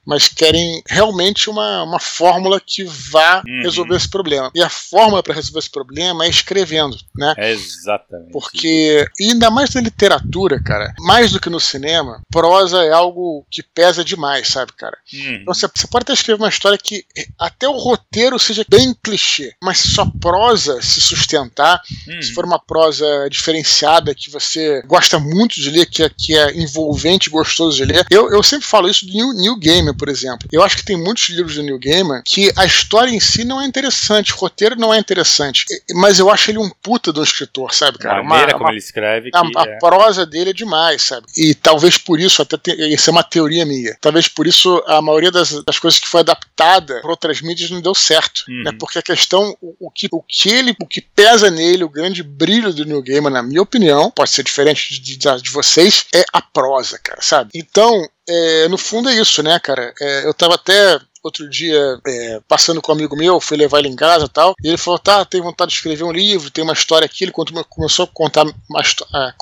Mas querem realmente uma, uma fórmula que vá uhum. resolver esse problema. E a fórmula para resolver esse problema é escrevendo, né? É exatamente. Porque, e ainda mais na literatura, cara, mais do que no cinema, prosa é algo que pesa demais, sabe, cara? Uhum. Então você, você pode até escrever uma história que até o roteiro seja bem clichê, mas se sua prosa se sustentar, uhum. se for uma prosa diferenciada que você gosta muito de ler, que é, que é envolvente, gostoso de ler, eu, eu sempre falo isso do New, New Game, por exemplo. Eu acho que tem muitos livros do Neil Gaiman que a história em si não é interessante, o roteiro não é interessante, mas eu acho ele um puta um escritor, sabe, cara? A maneira uma, como ele escreve. A, a é... prosa dele é demais, sabe? E talvez por isso, até isso é uma teoria minha, talvez por isso a maioria das, das coisas que foi adaptada para outras mídias não deu certo, uhum. né? Porque a questão, o, o, que, o que ele, o que pesa nele, o grande brilho do Neil Gaiman, na minha opinião, pode ser diferente de, de, de vocês, é a prosa, cara, sabe? Então, é, no fundo é isso, né, cara? É, eu tava até outro dia é, passando com um amigo meu, fui levar ele em casa e tal, e ele falou, tá, tem vontade de escrever um livro, tem uma história aqui, ele começou a contar, a,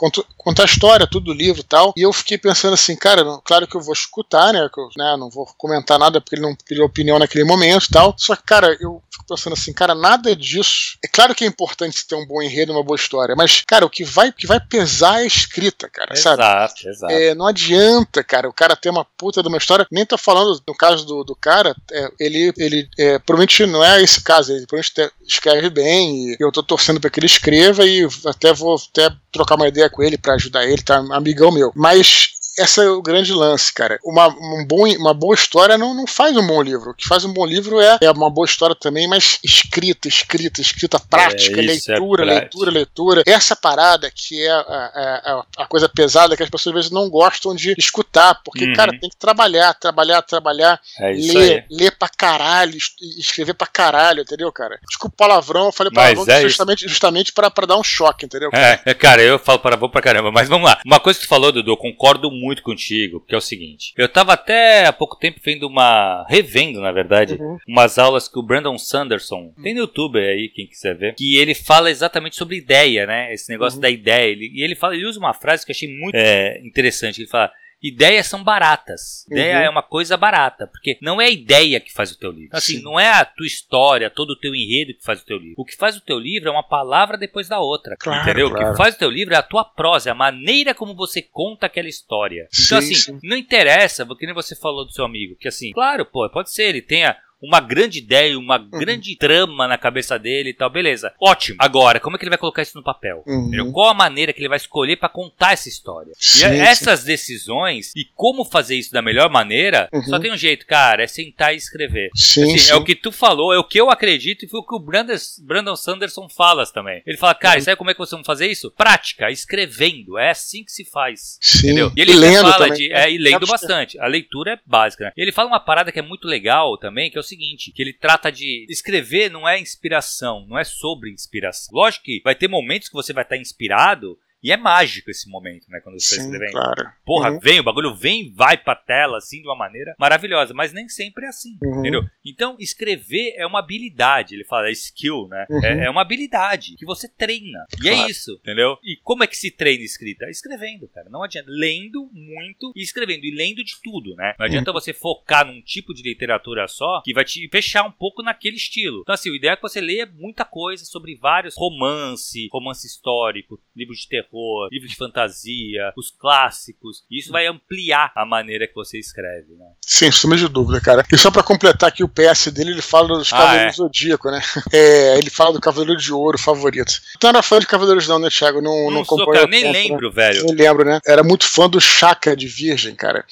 contar a história, tudo do livro e tal, e eu fiquei pensando assim, cara, claro que eu vou escutar, né, que eu né, não vou comentar nada porque ele não pediu opinião naquele momento e tal, só que, cara, eu fico pensando assim, cara, nada disso, é claro que é importante ter um bom enredo, uma boa história, mas, cara, o que vai, o que vai pesar é a escrita, cara, exato, sabe? Exato, é, não adianta, cara, o cara ter uma puta de uma história, nem tô falando no caso do, do cara, é, ele, ele é, provavelmente não é esse caso, ele provavelmente escreve bem e eu tô torcendo para que ele escreva e até vou até trocar uma ideia com ele para ajudar ele, tá? Amigão meu. Mas esse é o grande lance, cara. Uma, um bom, uma boa história não, não faz um bom livro. O que faz um bom livro é, é uma boa história também, mas escrita, escrita, escrita prática, é, é leitura, é leitura, leitura. Essa parada que é a, a, a, coisa pesada que as pessoas às vezes não gostam de escutar, porque, uhum. cara, tem que trabalhar, trabalhar, trabalhar, é ler, ler pra caralho, escrever pra caralho, entendeu, cara? Desculpa o palavrão, eu falei palavrão é justamente, justamente pra, pra dar um choque, entendeu? Cara? É, cara, eu falo palavrão pra caramba, mas vamos lá. Uma coisa que tu falou, Dudu, eu concordo muito muito contigo, que é o seguinte. Eu tava até há pouco tempo vendo uma. revendo, na verdade, uhum. umas aulas que o Brandon Sanderson tem no YouTube aí, quem quiser ver, que ele fala exatamente sobre ideia, né? Esse negócio uhum. da ideia. Ele, e ele fala, ele usa uma frase que eu achei muito é, interessante. Ele fala. Ideias são baratas. Ideia Uhum. é uma coisa barata, porque não é a ideia que faz o teu livro. Assim, Sim. não é a tua história, todo o teu enredo que faz o teu livro. O que faz o teu livro é uma palavra depois da outra. Claro, entendeu? O claro. que faz o teu livro é a tua prosa, é a maneira como você conta aquela história. Então, Sim, assim, sim. não interessa, que nem você falou do seu amigo, que assim, claro, pô, pode ser, ele tenha uma grande ideia, uma Uhum. grande trama na cabeça dele e tal, beleza. Ótimo. Agora, como é que ele vai colocar isso no papel? Uhum. Qual a maneira que ele vai escolher pra contar essa história? E essas decisões e como fazer isso da melhor maneira, Uhum. só tem um jeito, cara, é sentar e escrever. Sim, Assim, sim. É o que tu falou, é o que eu acredito e foi o que o Brandon, Brandon Sanderson fala também. Ele fala, cara, Uhum. sabe como é que vocês vão fazer isso? Prática, escrevendo. É assim que se faz. Sim. Entendeu? E ele E lendo fala também. de. É, e lendo bastante. A leitura é básica. Né? Ele fala uma parada que é muito legal também, que é o seguinte: que ele trata de. Escrever não é inspiração, não é sobre inspiração. Lógico que vai ter momentos que você vai estar inspirado. E é mágico esse momento, né? Quando você está Sim, escrevendo. claro. Porra, Uhum. vem, o bagulho vem, vai pra tela, assim, de uma maneira maravilhosa. Mas nem sempre é assim, Uhum. entendeu? Então, escrever é uma habilidade. Ele fala, é skill, né? Uhum. É, é uma habilidade que você treina. E é Claro. isso, entendeu? E como é que se treina escrita? Escrevendo, cara. Não adianta. Lendo muito e escrevendo. E lendo de tudo, né? Não adianta você focar num tipo de literatura só que vai te fechar um pouco naquele estilo. Então, assim, o ideal é que você leia muita coisa sobre vários romance, romance histórico, livros de terror, livros de fantasia, os clássicos. E isso vai ampliar a maneira que você escreve, né? Sem sombra de dúvida, cara. E só pra completar aqui o PS dele, ele fala dos Ah, Cavaleiros é. do Zodíaco, né? É, ele fala do Cavaleiro de Ouro favorito. Tu não era fã de Cavaleiros, não, né, Thiago? Não, não, Não sou, cara, nem tanto, né? lembro, velho. Nem lembro, né? Era muito fã do Chaka de Virgem, cara.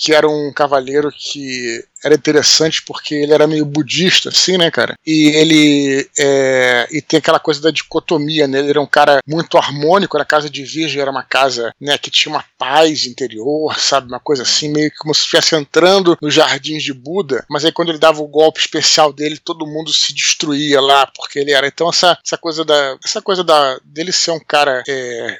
Que era um cavaleiro que era interessante porque ele era meio budista, assim, né, cara? E ele. é, e tem aquela coisa da dicotomia, né? Ele era um cara muito harmônico. A casa de Virgem era uma casa, né, que tinha uma paz interior, sabe? Uma coisa assim, meio que como se estivesse entrando nos jardins de Buda. Mas aí quando ele dava o golpe especial dele, todo mundo se destruía lá, porque ele era. Então essa, essa coisa da. Essa coisa da, dele ser um cara. é,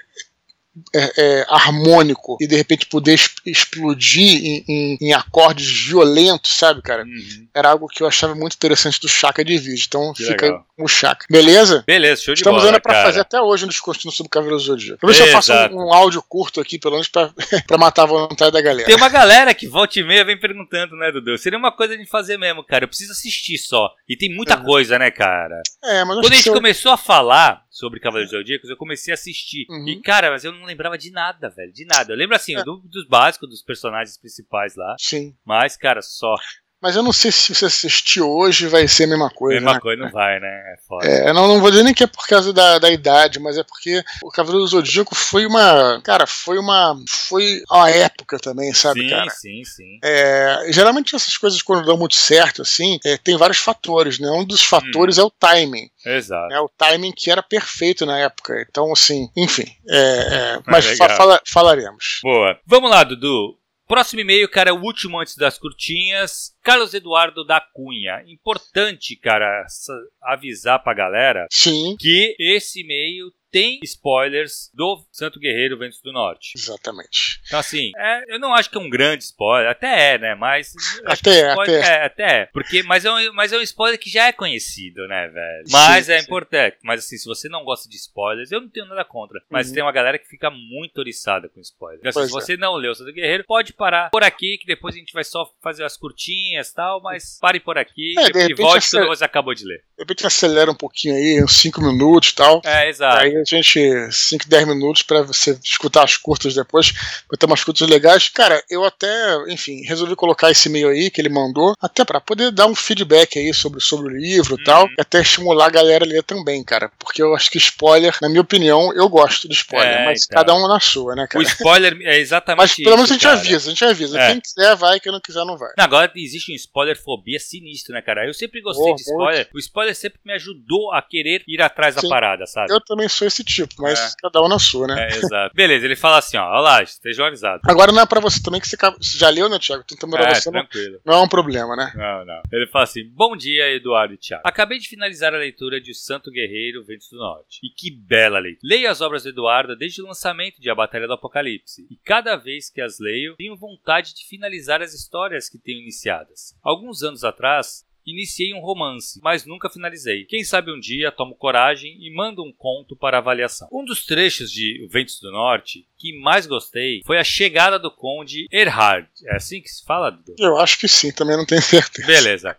é, é, harmônico e de repente poder explodir em, em- em acordes violentos, sabe, cara? Uhum. Era algo que eu achava muito interessante do Chaka de Virgem. Então Que fica aí legal. com o Chaka. Beleza? Beleza, show de Estamos bola, ainda pra cara. fazer até hoje um descontínuo sobre o Cavaleiro do Zodíaco. Vamos ver se eu faço um, um áudio curto aqui, pelo menos, pra, pra matar a vontade da galera. Tem uma galera que volta e meia vem perguntando, né, Dudu? Seria uma coisa de fazer mesmo, cara. Eu preciso assistir só. E tem muita Uhum. coisa, né, cara? É, mas Quando a gente eu- começou a falar sobre Cavaleiros Zodíacos, eu comecei a assistir. Uhum. E, cara, mas eu não lembrava de nada, velho. De nada. Eu lembro, assim, É. do- dos básicos, dos personagens principais lá. Sim. Mas, cara, só. Mas eu não sei se você assistir hoje vai ser a mesma coisa. Mesma né? coisa não vai, né? É foda. É, não, não vou dizer nem que é por causa da, da idade, mas é porque o Cavaleiro do Zodíaco foi uma. Cara, foi uma. Foi uma época também, sabe, sim, cara? sim, sim. É, geralmente essas coisas, quando dão muito certo, assim, é, tem vários fatores, né? Um dos fatores Hum. é o timing. Exato. É o timing que era perfeito na época. Então, assim, enfim. é, é, mas legal. fa- fala- falaremos. Boa. Vamos lá, Dudu. Próximo e-mail, cara, o último antes das curtinhas. Carlos Eduardo da Cunha. Importante, cara, sa- avisar pra galera Sim, que esse e-mail tem spoilers do Santo Guerreiro Ventos do Norte. exatamente. Então, assim, é, eu não acho que é um grande spoiler, até é, né? Mas. Até é, spoiler- até é. é, até é. Porque, mas, é um, mas é um spoiler que já é conhecido, né, velho? Mas Sim, é sim. importante. Mas, assim, se você não gosta de spoilers, eu não tenho nada contra. Mas Uhum. tem uma galera que fica muito oriçada com spoiler. Então, assim, se é. você não leu o Santo Guerreiro, pode parar por aqui, que depois a gente vai só fazer as curtinhas e tal. Mas pare por aqui É, e volte quando você acabou de ler. De repente acelera um pouquinho aí, uns 5 minutos e tal. É, exato. Aí a gente, 5, 10 minutos pra você escutar as curtas depois, vai ter umas curtas legais. Cara, eu até, enfim, resolvi colocar esse e-mail aí que ele mandou, até pra poder dar um feedback aí sobre, sobre o livro e tal, Uhum. e até estimular a galera a ler também, cara. Porque eu acho que spoiler, na minha opinião, eu gosto de spoiler, É, mas então. cada um na sua, né, O cara? spoiler é exatamente Mas pelo menos a gente cara. avisa, a gente avisa. É. Quem quiser vai, quem não quiser não vai. Não, Agora existe um spoiler fobia sinistro, né, cara? Eu sempre gostei Oh, de spoiler. O spoiler sempre me ajudou a querer ir atrás da Sim. parada, sabe? Eu também sou esse tipo, mas É. cada um na sua, né? É, exato. Beleza, ele fala assim, ó, olha lá, estejam avisados. Agora não é pra você também que você, já leu, né, Thiago? Tentando É, você não, tranquilo. não é um problema, né? Não, não. Ele fala assim: Bom dia, Eduardo e Thiago. Acabei de finalizar a leitura de O Santo Guerreiro Ventos do Norte. E que bela leitura. Leio as obras do Eduardo desde o lançamento de A Batalha do Apocalipse. E cada vez que as leio, tenho vontade de finalizar as histórias que tenho iniciadas. Alguns anos atrás, Iniciei um romance, mas nunca finalizei. Quem sabe um dia tomo coragem e mando um conto para avaliação. Um dos trechos de O Ventos do Norte que mais gostei foi a chegada do Conde Erhard. É assim que se fala? Eu acho que sim, também não tenho certeza. Beleza.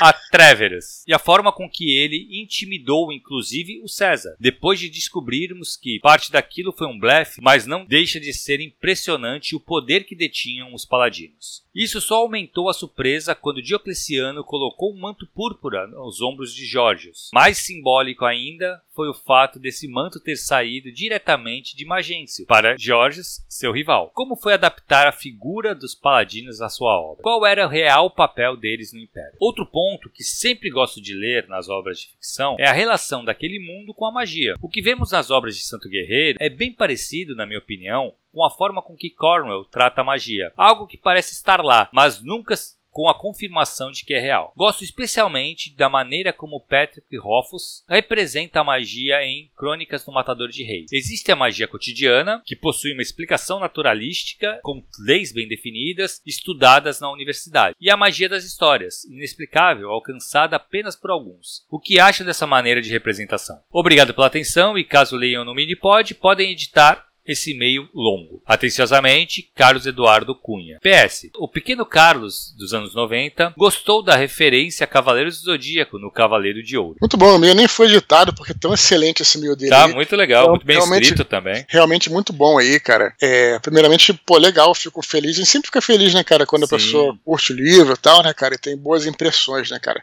A Treverus. E a forma com que ele intimidou, inclusive, o César. Depois de descobrirmos que parte daquilo foi um blefe, mas não deixa de ser impressionante o poder que detinham os paladinos. Isso só aumentou a surpresa quando Diocleciano colocou um manto púrpura aos ombros de Georgios. Mais simbólico ainda foi o fato desse manto ter saído diretamente de Magêncio para Georgios, seu rival. Como foi adaptar a figura dos paladinos à sua obra? Qual era o real papel deles no Império? Outro ponto que sempre gosto de ler nas obras de ficção é a relação daquele mundo com a magia. O que vemos nas obras de Santo Guerreiro é bem parecido, na minha opinião, com a forma com que Cornwell trata a magia. Algo que parece estar lá, mas nunca com a confirmação de que é real. Gosto especialmente da maneira como Patrick Rothfuss representa a magia em Crônicas do Matador de Reis. Existe a magia cotidiana, que possui uma explicação naturalística, com leis bem definidas, estudadas na universidade, e a magia das histórias, inexplicável, alcançada apenas por alguns. O que acham dessa maneira de representação? Obrigado pela atenção e caso leiam no Minipod, podem editar esse e-mail longo. Atenciosamente, Carlos Eduardo Cunha. PS. O pequeno Carlos, dos anos 90, gostou da referência a Cavaleiros do Zodíaco no Cavaleiro de Ouro. Muito bom, o e-mail nem foi editado, porque é tão excelente esse e-mail dele. Tá, muito legal, então, muito bem escrito também. Realmente muito bom aí, cara. É, primeiramente, pô, legal, fico feliz. A gente sempre fica feliz, né, cara, quando Sim. a pessoa curte o livro e tal, né, cara, e tem boas impressões, né, cara.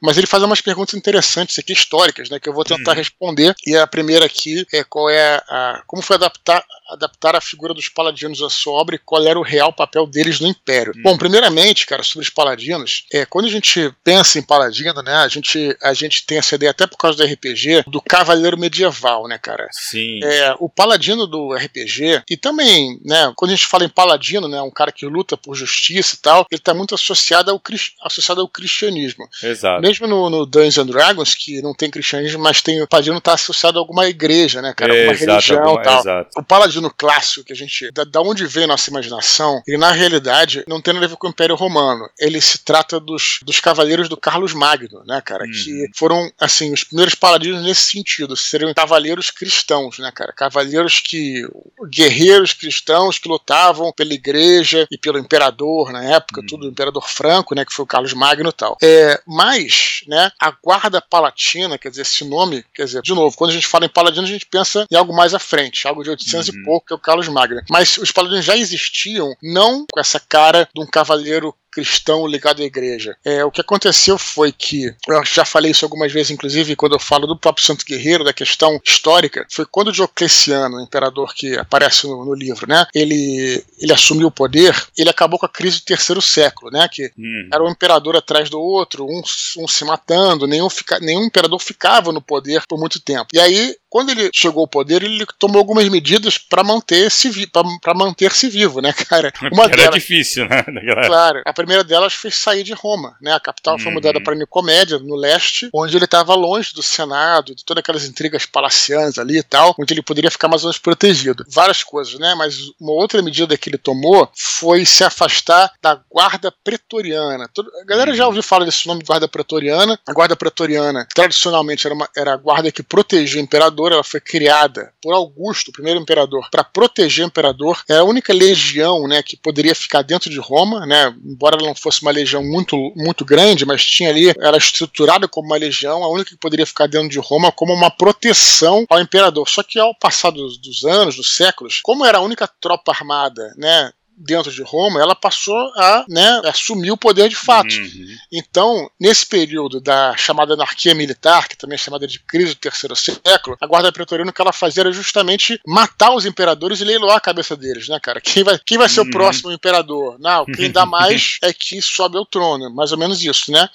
Mas ele faz umas perguntas interessantes aqui, históricas, né, que eu vou tentar hum. responder. E a primeira aqui é qual é a. Como foi adaptado adaptar, adaptar a figura dos paladinos à sua obra e qual era o real papel deles no Império. Hum. Bom, primeiramente, cara, sobre os paladinos, é, quando a gente pensa em paladino, né, a gente, a gente tem essa ideia, até por causa do RPG, do cavaleiro medieval, né, cara? Sim. É, o paladino do RPG, e também, né, quando a gente fala em paladino, né, um cara que luta por justiça e tal, ele está muito associado ao, associado ao cristianismo. Exato. Mesmo no, no Dungeons and Dragons, que não tem cristianismo, mas tem o paladino está associado a alguma igreja, né, cara? Alguma Exato, religião alguma, tal. Exato. O paladino clássico que a gente. Da, da onde vem nossa imaginação, ele na realidade não tem nada a ver com o Império Romano. Ele se trata dos, dos cavaleiros do Carlos Magno, né, cara? Uhum. Que foram, assim, os primeiros paladinos nesse sentido. Seriam cavaleiros cristãos, né, cara? Cavaleiros que. guerreiros cristãos que lutavam pela igreja e pelo imperador na época, uhum. tudo o imperador Franco, né? Que foi o Carlos Magno e tal. É, mas, né, a guarda palatina, quer dizer, esse nome, quer dizer, de novo, quando a gente fala em paladino, a gente pensa em algo mais à frente, algo de 800 uhum. e pouco, que é o Carlos Magno. Mas os paladinos já existiam, não com essa cara de um cavaleiro cristão ligado à igreja. É, o que aconteceu foi que, eu já falei isso algumas vezes, inclusive, quando eu falo do próprio Santo Guerreiro, da questão histórica, foi quando Diocleciano, o imperador que aparece no, no livro, né, ele, ele assumiu o poder, ele acabou com a crise do terceiro século, né, que hum. era um imperador atrás do outro, um, um se matando, nenhum, fica, nenhum imperador ficava no poder por muito tempo. E aí, quando ele chegou ao poder, ele tomou algumas medidas para manter-se para manter-se vivo, né, cara? Uma Era delas, difícil, né? Claro. A primeira delas foi sair de Roma, né? A capital uhum. foi mudada para Nicomédia, no leste, onde ele estava longe do Senado, de todas aquelas intrigas palacianas ali e tal, onde ele poderia ficar mais ou menos protegido. Várias coisas, né? Mas uma outra medida que ele tomou foi se afastar da guarda pretoriana. A galera já uhum. ouviu falar desse nome, guarda pretoriana. A guarda pretoriana, tradicionalmente, era, uma, era a guarda que protegia o imperador, ela foi criada por Augusto, o primeiro imperador, para proteger o imperador. É a única legião, né, que poderia ficar dentro de Roma, né? Embora ela não fosse uma legião muito, muito grande, mas tinha ali, era estruturada como uma legião, a única que poderia ficar dentro de Roma como uma proteção ao imperador. Só que ao passar dos, dos anos, dos séculos, como era a única tropa armada, né, dentro de Roma, ela passou a né, assumir o poder de fato. Uhum. Então, nesse período da chamada anarquia militar, que também é chamada de crise do terceiro século, a guarda pretoriana o que ela fazia era justamente matar os imperadores e leiloar a cabeça deles, né, cara? Quem vai, quem vai ser uhum. o próximo imperador? Não, quem dá mais é que sobe ao trono, mais ou menos isso, né?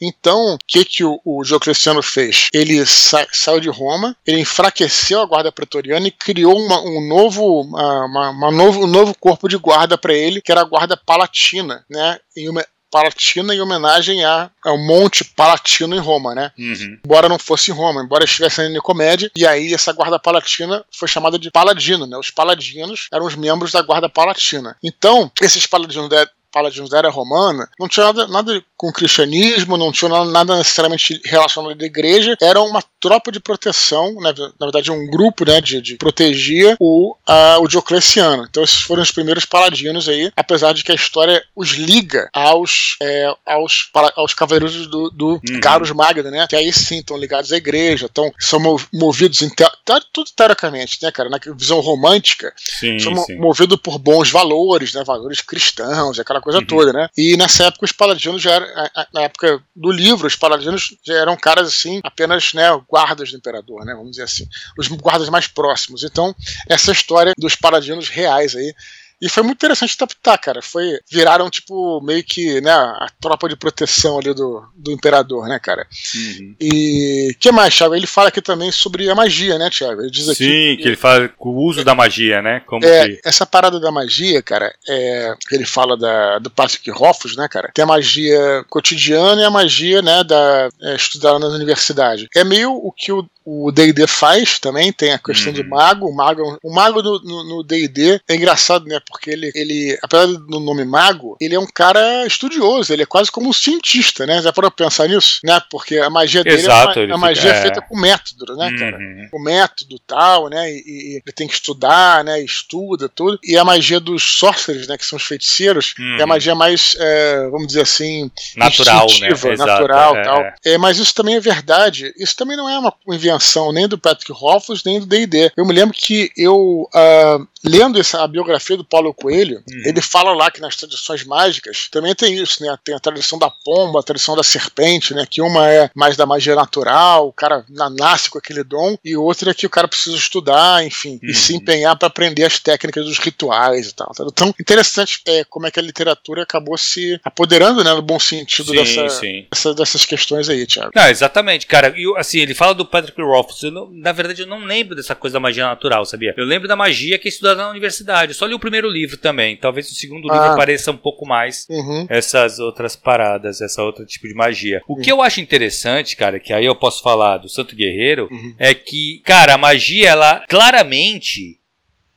Então, o que, que o, o Diocleciano fez? Ele sa saiu de Roma, ele enfraqueceu a guarda pretoriana e criou uma, um, novo, uma, uma novo, um novo corpo de guarda para ele, que era a guarda palatina, né? Em uma, Palatina em homenagem a, ao Monte Palatino em Roma, né? Uhum. Embora não fosse em Roma, embora estivesse em Nicomédia, e aí essa guarda palatina foi chamada de Paladino, né? Os paladinos eram os membros da guarda palatina. Então, esses paladinos paladinos da era romana, não tinha nada, nada com o cristianismo, não tinha nada, necessariamente relacionado à igreja, era uma tropa de proteção, né, na verdade um grupo né, de, de protegia o, a, o Diocleciano. Então esses foram os primeiros paladinos aí, apesar de que a história os liga aos, é, aos, aos cavaleiros do, do uhum. Carlos Magno, né, que aí sim estão ligados à igreja, então são movidos em te, tudo teoricamente, né, cara, na visão romântica, sim, são sim. movidos por bons valores, né, valores cristãos, aquela coisa uhum. toda, né, e nessa época os paladinos já eram, na época do livro, os paladinos já eram caras assim, apenas, né, guardas do imperador, né, vamos dizer assim, os guardas mais próximos. Então, essa história dos paladinos reais aí e foi muito interessante adaptar, cara. Foi, viraram, tipo, meio que, né, a tropa de proteção ali do, do imperador, né, cara? Uhum. E que mais, Thiago? Ele fala aqui também sobre a magia, né, Thiago? Ele diz aqui. Sim, que, ele fala com o uso da magia, né? Como é, que... essa parada da magia, cara, é, ele fala da, do Patrick Rothfuss, né, cara? Tem a magia cotidiana e a magia, né, da, é, estudada na universidade. É meio o que o, o D&D faz também, tem a questão uhum. de mago. O mago, o mago no D&D é engraçado, né? Porque ele, ele, apesar do nome mago, ele é um cara estudioso, ele é quase como um cientista, né? Já para pensar nisso, né? Porque a magia dele Exato, é uma, a magia é... feita com método, né, cara? Uhum. O método tal, né? E, e, ele tem que estudar, né? Estuda tudo. E a magia dos sorcerers, né? Que são os feiticeiros, uhum. é a uhum. magia mais, é, vamos dizer assim, natural, né? natural, é, tal. É. é, mas isso também é verdade. Isso também não é uma invenção nem do Patrick Rothfuss nem do D&D. Eu me lembro que eu uh, lendo essa, a biografia do Paulo Coelho, uhum. ele fala lá que nas tradições mágicas também tem isso, né? Tem a tradição da pomba, a tradição da serpente, né? Que uma é mais da magia natural, o cara nasce com aquele dom, e outra é que o cara precisa estudar, enfim, uhum. e se empenhar para aprender as técnicas dos rituais e tal. Tá? Então, interessante é como é que a literatura acabou se apoderando, né, no bom sentido sim, dessa, sim. Dessa, dessas questões aí, Thiago. Não, exatamente, cara. E assim, ele fala do Patrick Rothfuss. na verdade, eu não lembro dessa coisa da magia natural, sabia? Eu lembro da magia que é estudada na universidade. só li o primeiro livro também. Talvez o segundo ah. livro apareça um pouco mais uhum. essas outras paradas, essa outra tipo de magia. O uhum. que eu acho interessante, cara, que aí eu posso falar do Santo Guerreiro, uhum. é que, cara, a magia, ela claramente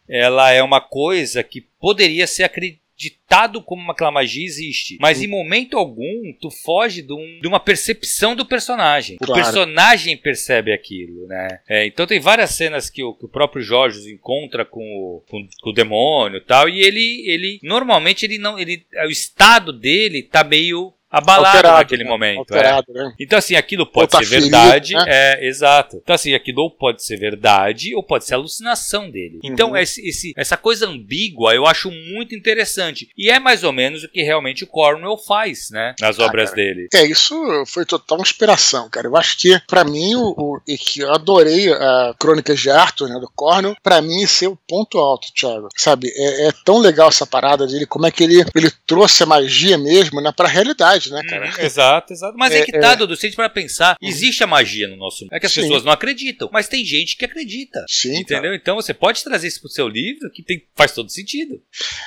ela é uma coisa que poderia ser acreditada ditado como uma magia existe. Mas em momento algum, tu foge de, um, de uma percepção do personagem. Claro. O personagem percebe aquilo, né? É, então tem várias cenas que o, que o próprio Jorge encontra com o, com, com o demônio e tal, e ele, ele normalmente ele não, ele, o estado dele tá meio abalado alterado, naquele né? momento. É. Alterado, é. né? Então, assim, aquilo pode tá ser verdade. Né? É, exato. Então, assim, aquilo pode ser verdade ou pode ser alucinação dele. Uhum. Então, esse, esse, essa coisa ambígua eu acho muito interessante. E é mais ou menos o que realmente o Cornwell faz, né? Nas ah, obras cara. dele. É, isso foi total inspiração, cara. Eu acho que, para mim, o, o, e que eu adorei a Crônicas de Arthur, né, do Cornwell, para mim, esse é o ponto alto, Thiago. Sabe? É, é, tão legal essa parada dele, como é que ele, ele trouxe a magia mesmo, né, pra realidade verdade, né, cara? Hum, exato, exato. Mas é, é que tá, é... Dudu, se a gente para pensar, uhum. existe a magia no nosso mundo. É que as Sim. pessoas não acreditam, mas tem gente que acredita. Sim. Entendeu? Cara. Então você pode trazer isso pro seu livro que tem, faz todo sentido.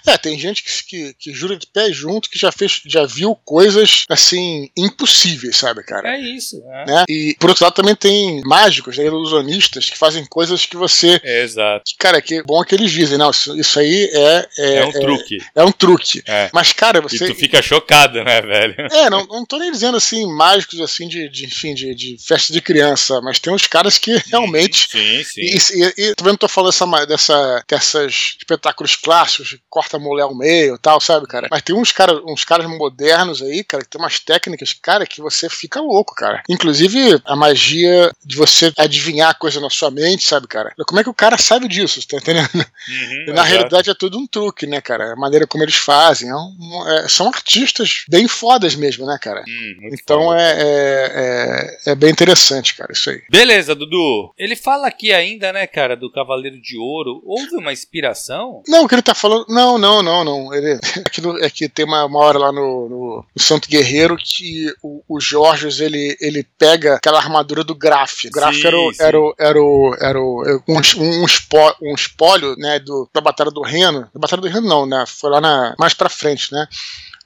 É, tem gente que, que, que jura de pé junto que já fez, já viu coisas assim, impossíveis, sabe, cara? É isso. É. Né? E por outro lado também tem mágicos, né, ilusionistas, que fazem coisas que você. É, exato. Cara, que bom é que eles dizem, não, isso, isso aí é. É, é um truque. É, um truque. É. Mas, cara, você. E tu fica chocado, né, velho? É, não, não tô nem dizendo assim, mágicos assim, de, de enfim, de, de, festa de criança, mas tem uns caras que realmente. Sim, sim. E, e, e tô vendo, tô falando dessa, dessa, dessas espetáculos clássicos, corta a mulher ao meio tal, sabe, cara? Mas tem uns caras, uns caras modernos aí, cara, que tem umas técnicas, cara, que você fica louco, cara. Inclusive, a magia de você adivinhar a coisa na sua mente, sabe, cara? Como é que o cara sabe disso, tá entendendo? Uhum, na exato. realidade é tudo um truque, né, cara? A maneira como eles fazem. É um, é, são artistas bem fodas mesmo, né, cara? Hum, então é, é, é, é, bem interessante, cara, isso aí. Beleza, Dudu. Ele fala aqui ainda, né, cara, do Cavaleiro de Ouro. Houve uma inspiração? Não, o que ele tá falando. Não, não, não, não. Ele, aquilo, é que tem uma, uma hora lá no, no, no, Santo Guerreiro que o, o Jorge ele, ele pega aquela armadura do Graf. O Graf sim, era, o, era, o, era, o, era o, um, um, espó, um espólio né, do, da Batalha do Reno. Da Batalha do Reno, não, né? Foi lá na, mais pra frente, né?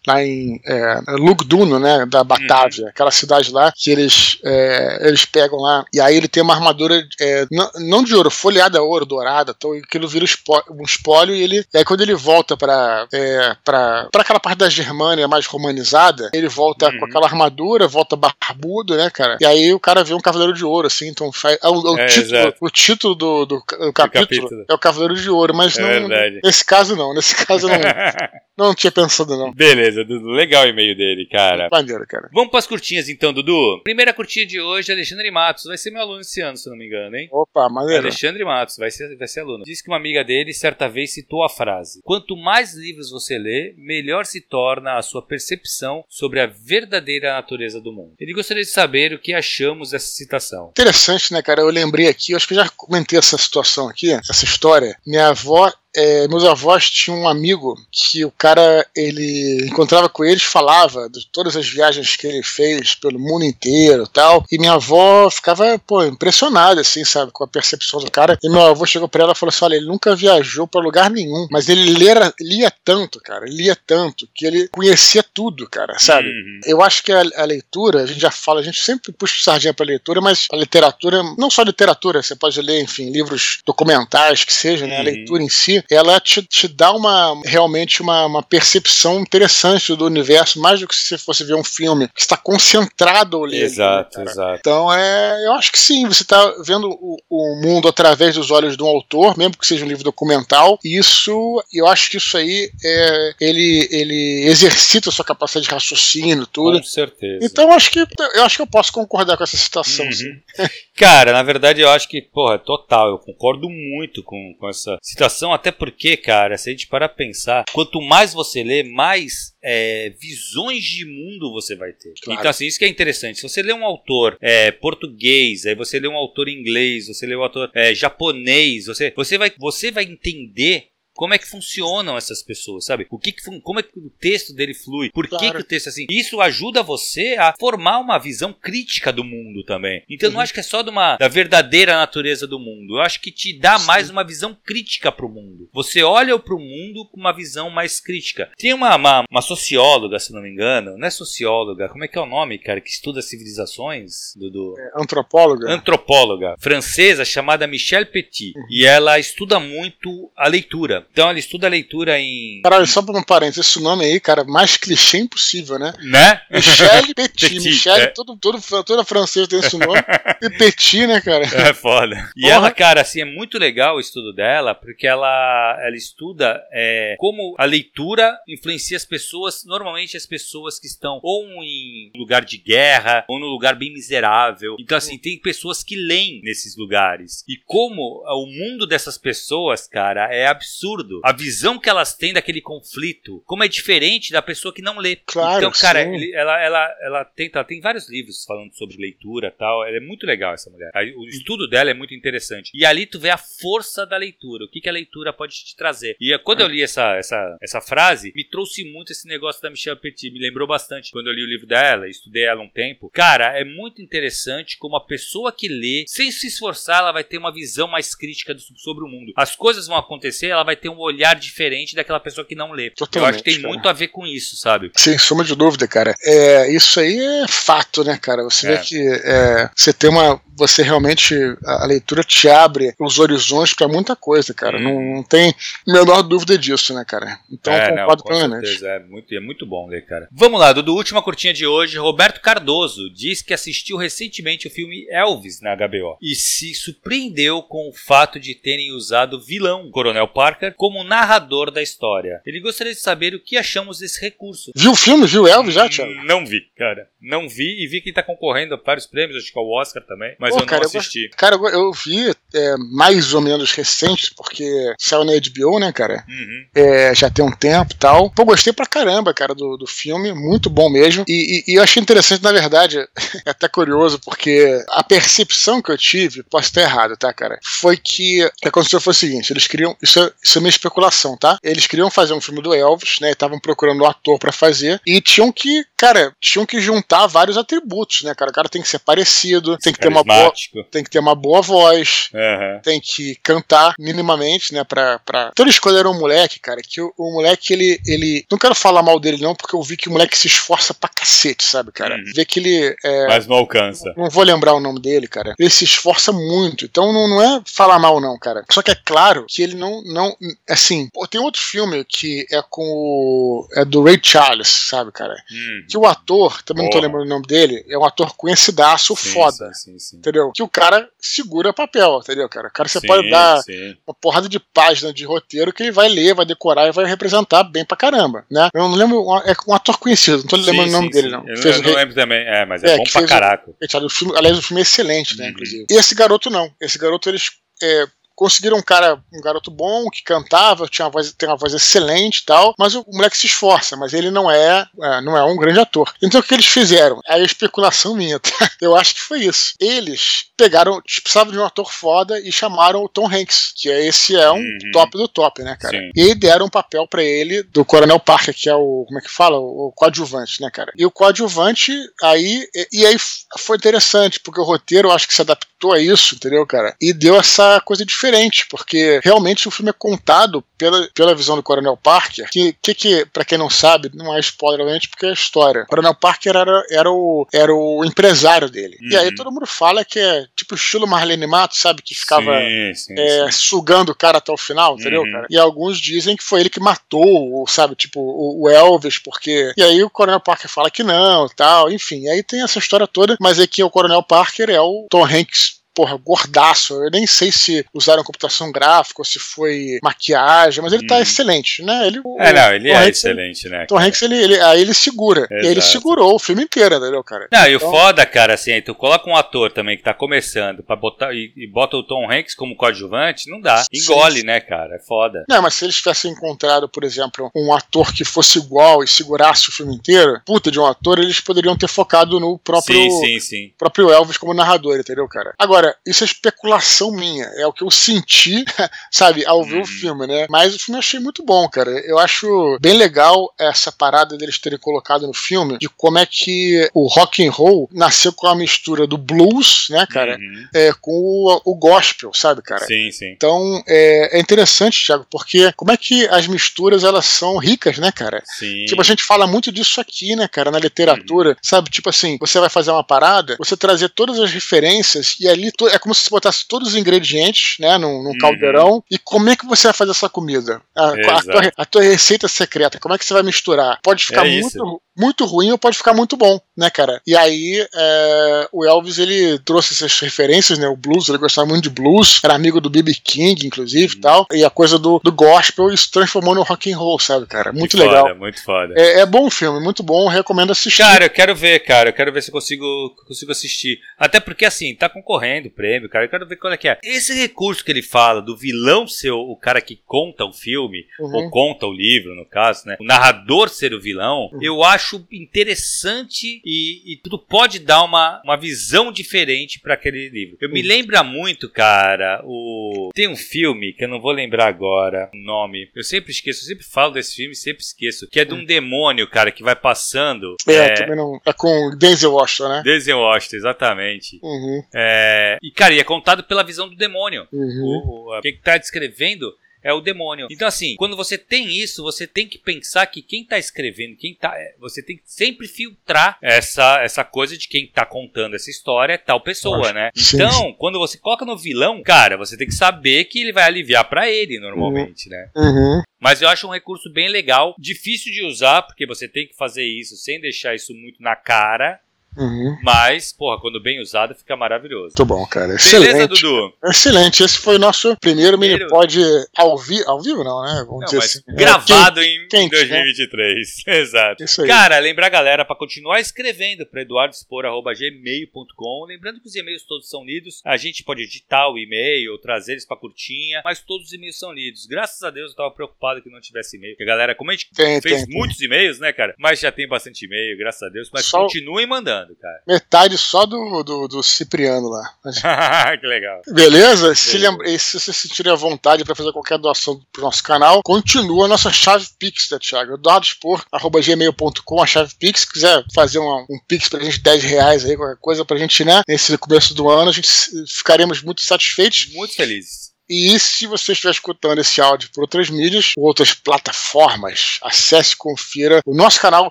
Lá em é, Lugduno, né, da Batávia, uhum. aquela cidade lá, que eles, é, eles pegam lá, e aí ele tem uma armadura, é, não, não, de ouro, folheada ouro, dourada, então aquilo vira um espólio e ele, e aí quando ele volta pra, é, pra, pra aquela parte da Germânia mais romanizada, ele volta uhum. com aquela armadura, volta barbudo, né, cara, e aí o cara vê um cavaleiro de ouro, assim, então faz, é, o, o, é, título, o título do, do, do capítulo, capítulo, é o cavaleiro de ouro, mas é não, verdade. nesse caso não, nesse caso não, não tinha pensado não. Beleza, Dudu, legal o e-mail dele, cara. Maneiro, cara. Vamos pras curtinhas então, Dudu. Primeira curtinha de hoje, Alexandre Matos, vai ser meu aluno esse ano, se não me engano, hein? Opa, maneiro. Alexandre Matos, vai ser, vai ser aluno. Diz que uma amiga dele certa vez citou a frase: Quanto mais livros você lê, melhor se torna a sua percepção sobre a verdadeira natureza do mundo. Ele gostaria de saber o que achamos dessa citação. Interessante, né, cara? Eu lembrei aqui, eu acho que eu já comentei essa situação aqui, essa história. Minha avó é, meus avós tinham um amigo que o cara, ele encontrava com eles, falava de todas as viagens que ele fez pelo mundo inteiro tal. E minha avó ficava, pô, impressionada, assim, sabe, com a percepção do cara. E meu avô chegou pra ela e falou assim: olha, ele nunca viajou para lugar nenhum, mas ele lia, lia tanto, cara, lia tanto, que ele conhecia tudo, cara, sabe? Uhum. Eu acho que a, a, leitura, a gente já fala, a gente sempre puxa sardinha pra leitura, mas a literatura, não só literatura, você pode ler, enfim, livros documentais que seja, né? A uhum. leitura em si ela te, te dá uma realmente uma, uma percepção interessante do universo, mais do que se você fosse ver um filme que está concentrado ao ler. Exato, né, exato. Então é, eu acho que sim, você está vendo o, o, mundo através dos olhos de um autor, mesmo que seja um livro documental. Isso, eu acho que isso aí é, ele, ele exercita a sua capacidade de raciocínio, tudo. Com certeza. Então eu acho que eu acho que eu posso concordar com essa citação. Uhum. Cara, na verdade eu acho que, porra, total, eu concordo muito com, com essa citação, até porque, cara, se a gente parar pra pensar, quanto mais você lê, mais é, visões de mundo você vai ter. Claro. Então, assim, isso que é interessante. Se você lê um autor é, português, aí você lê um autor inglês, você lê um autor é, japonês, você, você, vai, você vai entender como é que funcionam essas pessoas, sabe? O que, que como é que o texto dele flui? Por claro. que, que o texto é assim? Isso ajuda você a formar uma visão crítica do mundo também. Então uhum. eu não acho que é só de uma, da verdadeira natureza do mundo. Eu acho que te dá Sim. mais uma visão crítica pro mundo. Você olha pro mundo com uma visão mais crítica. Tem uma, uma, uma socióloga, se não me engano, não é socióloga, como é que é o nome, cara, que estuda civilizações? Do, do... É, antropóloga. Antropóloga francesa chamada Michelle Petit. Uhum. E ela estuda muito a leitura. Então ele estuda a leitura em. Caralho, só pra um parênteses, esse nome aí, cara, mais clichê impossível, né? Né? Michelle Petit. Petit Michelle, é. todo, todo, toda francesa tem esse nome. e Petit, né, cara? É foda. E Porra. ela, cara, assim, é muito legal o estudo dela, porque ela, ela estuda é, como a leitura influencia as pessoas, normalmente as pessoas que estão ou em lugar de guerra, ou no lugar bem miserável. Então, assim, tem pessoas que leem nesses lugares. E como o mundo dessas pessoas, cara, é absurdo absurdo a visão que elas têm daquele conflito, como é diferente da pessoa que não lê. Claro, então, cara, ele, ela, ela, ela, tenta, ela tem vários livros falando sobre leitura tal. Ela é muito legal, essa mulher. O estudo dela é muito interessante. E ali tu vê a força da leitura, o que, que a leitura pode te trazer. E quando eu li essa, essa, essa frase, me trouxe muito esse negócio da Michelle Petit. Me lembrou bastante quando eu li o livro dela, estudei ela um tempo. Cara, é muito interessante como a pessoa que lê, sem se esforçar, ela vai ter uma visão mais crítica sobre o mundo. As coisas vão acontecer, ela vai ter um olhar diferente daquela pessoa que não lê. Totalmente, Eu acho que tem cara. muito a ver com isso, sabe? Sem soma de dúvida, cara. É, isso aí é fato, né, cara? Você é. vê que é, você tem uma. Você realmente. A leitura te abre os horizontes para muita coisa, cara. Hum. Não, não, tem menor dúvida disso, né, cara? Então é, concordo não, com plenamente. É muito, é muito bom ler, cara. Vamos lá, Dudu, última curtinha de hoje. Roberto Cardoso diz que assistiu recentemente o filme Elvis na HBO e se surpreendeu com o fato de terem usado vilão Coronel Parker como narrador da história. Ele gostaria de saber o que achamos desse recurso. Viu o filme? Viu Elvis já, Thiago? Não vi, cara. Não vi e vi que ele tá concorrendo a vários prêmios, acho que é o Oscar também, mas Pô, eu cara, não assisti. Eu, cara, eu vi é, mais ou menos recente, porque saiu na HBO, né, cara? Uhum. É, já tem um tempo e tal. Pô, gostei pra caramba, cara, do, do filme. Muito bom mesmo. E, e, e eu achei interessante, na verdade, é até curioso, porque a percepção que eu tive, posso estar errado, tá, cara? Foi que aconteceu foi o seguinte: eles queriam. Isso, isso essa é minha especulação, tá? Eles queriam fazer um filme do Elvis, né? Estavam procurando um ator para fazer e tinham que, cara, tinham que juntar vários atributos, né, cara? O cara tem que ser parecido, tem que ter uma boa, tem que ter uma boa voz, uhum. tem que cantar minimamente, né, pra, pra... Então eles escolheram um moleque, cara, que o, o, moleque, ele, ele... Não quero falar mal dele não, porque eu vi que o moleque se esforça pra cacete, sabe, cara? Uhum. Vê que ele... É... Mas não alcança. Não, não vou lembrar o nome dele, cara. Ele se esforça muito, então não, não é falar mal não, cara. Só que é claro que ele não, não assim, pô, tem outro filme que é com o, é do Ray Charles, sabe, cara? Hum. Que o ator, também não tô lembrando o nome dele, é um ator conhecidaço, sim, foda. Sim, sim, entendeu? Que o cara segura papel, entendeu, cara? O cara você pode dar uma porrada de página de roteiro que ele vai ler, vai decorar e vai representar bem pra caramba, né? Eu não lembro, é um ator conhecido, não tô lembrando o nome dele, não. Eu, fez eu não lembro também, é, mas é, é bom pra caraca. O, o filme, aliás, o filme é excelente, né, uhum. inclusive. E esse garoto não. Esse garoto, eles é, conseguiram um cara, um garoto bom, que cantava, tinha uma voz, tem uma voz excelente e tal, mas o, o, moleque se esforça, mas ele não é, é, não é um grande ator. Então o que eles fizeram? Aí a especulação minha, tá? Eu acho que foi isso. Eles pegaram, precisavam de um ator foda e chamaram o Tom Hanks, que é, esse é um uhum. top do top, né, cara? Sim. E deram um papel para ele do Coronel Parker, que é o, como é que fala? O, o coadjuvante, né, cara? E o coadjuvante, aí, e, e aí foi interessante, porque o roteiro eu acho que se adaptou a isso, entendeu, cara? E deu essa coisa diferente diferente, porque realmente o filme é contado pela, pela visão do Coronel Parker, que, que, que para quem não sabe, não é spoiler, obviamente, porque é história. O Coronel Parker era, era, o, era o empresário dele. Uhum. E aí uhum. todo mundo fala que é tipo estilo Marlene Matos, sabe? Que ficava sim, sim, é, sim. sugando o cara até o final, entendeu, uhum. cara? E alguns dizem que foi ele que matou, sabe? Tipo, o, Elvis, porque. E aí o Coronel Parker fala que não, tal, enfim. Aí tem essa história toda, mas aqui o Coronel Parker é o Tom Hanks porra, gordaço. Eu nem sei se usaram computação gráfica ou se foi maquiagem, mas ele tá hum. excelente, né? Ele, é, não, ele é Hanks, excelente, né? Tom Hanks, ele, ele, aí ele segura. Exato. E ele segurou o filme inteiro, entendeu, cara? Não, então... e o então foda, cara, assim, aí tu coloca um ator também que tá começando pra botar, e, e bota o Tom Hanks como coadjuvante, não dá. Engole, sim. né, cara? É foda. Não, mas se eles tivessem encontrado, por exemplo, um ator que fosse igual e segurasse o filme inteiro, puta de um ator, eles poderiam ter focado no próprio, sim, sim. próprio Elvis como narrador, entendeu, cara? Agora, Isso é especulação minha, é o que eu senti, sabe, ao ver o uhum. filme, né? Mas o filme eu achei muito bom, cara. Eu acho bem legal essa parada deles terem colocado no filme de como é que o rock and roll nasceu com a mistura do blues, né, cara, uhum. é, com o, o, gospel, sabe, cara? Sim, sim. Então é, é, interessante, Thiago, porque como é que as misturas elas são ricas, né, cara? Sim. Tipo, a gente fala muito disso aqui, né, cara, na literatura, uhum. sabe? Tipo assim, você vai fazer uma parada, você trazer todas as referências e ali é como se você botasse todos os ingredientes, né, num, num uhum. caldeirão. E como é que você vai fazer essa comida? A, a, tua, a, tua, receita secreta, como é que você vai misturar? Pode ficar é muito, muito ruim ou pode ficar muito bom, né, cara? E aí é, o Elvis ele trouxe essas referências, né? O blues, ele gostava muito de blues, era amigo do B.B. King, inclusive, uhum. tal. E a coisa do, do gospel se transformou no rock and roll, sabe, cara? Muito, muito legal. Foda, muito foda. É, é bom o filme, muito bom, recomendo assistir. Cara, eu quero ver, cara, eu quero ver se eu consigo, consigo assistir. Até porque assim, tá concorrendo o prêmio, cara. Eu quero ver qual é que é. Esse recurso que ele fala do vilão ser o cara que conta o filme, uhum. ou conta o livro, no caso, né? O narrador ser o vilão, uhum. eu acho interessante e, e, tudo pode dar uma, uma visão diferente para aquele livro. Eu me lembra muito, cara, o. Tem um filme que eu não vou lembrar agora o nome. Eu sempre esqueço, eu sempre falo desse filme, sempre esqueço. Que é de um uhum. demônio, cara, que vai passando. É, é... também não. É com Denzel Washington, né? Denzel Washington, exatamente. Uhum. É... E, cara, e é contado pela visão do demônio. Uhum. O, o, quem tá descrevendo é o demônio. Então, assim, quando você tem isso, você tem que pensar que quem tá escrevendo, quem tá. É, você tem que sempre filtrar essa, essa coisa de quem tá contando essa história é tal pessoa, né? Então, quando você coloca no vilão, cara, você tem que saber que ele vai aliviar para ele normalmente, uhum. né? Uhum. Mas eu acho um recurso bem legal, difícil de usar, porque você tem que fazer isso sem deixar isso muito na cara. Uhum. Mas, porra, quando bem usado, fica maravilhoso. Muito bom, cara. Excelente. Beleza, Dudu? Excelente. Esse foi o nosso primeiro, primeiro... mini-pod ao, vi ao vivo, não, né? Vamos não, dizer assim. Gravado é, em, quente, 2023. Né? Exato. Isso aí. Cara, lembrar a galera para continuar escrevendo para eduardospor.gmail.com. Lembrando que os e-mails todos são lidos. A gente pode editar o e-mail, trazer eles pra curtinha, mas todos os e-mails são lidos. Graças a Deus eu tava preocupado que não tivesse e-mail. Porque a galera, como a gente tem, fez tem, muitos e-mails, né, cara? Mas já tem bastante e-mail, graças a Deus. Mas Só... continuem mandando. Obrigado, cara. Metade só do, do, do Cipriano lá. que legal. Beleza? Se, lembra, e se você sentir a vontade para fazer qualquer doação pro nosso canal, continua a nossa chave Pix, né, Thiago? Dadospor.gmail.com, a chave Pix. Se quiser fazer uma, um Pix pra gente, 10 reais aí, qualquer coisa pra gente, né? Nesse começo do ano, a gente ficaremos muito satisfeitos. Muito felizes. E se você estiver escutando esse áudio por outras mídias, ou outras plataformas, acesse e confira o nosso canal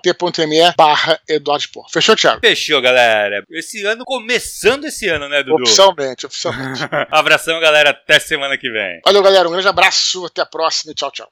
t.me barra Eduardo Spor. Fechou, Thiago? Fechou, galera. Esse ano, começando esse ano, né, Dudu? Oficialmente, oficialmente. Abração, galera. Até semana que vem. Valeu, galera. Um grande abraço. Até a próxima e tchau, tchau.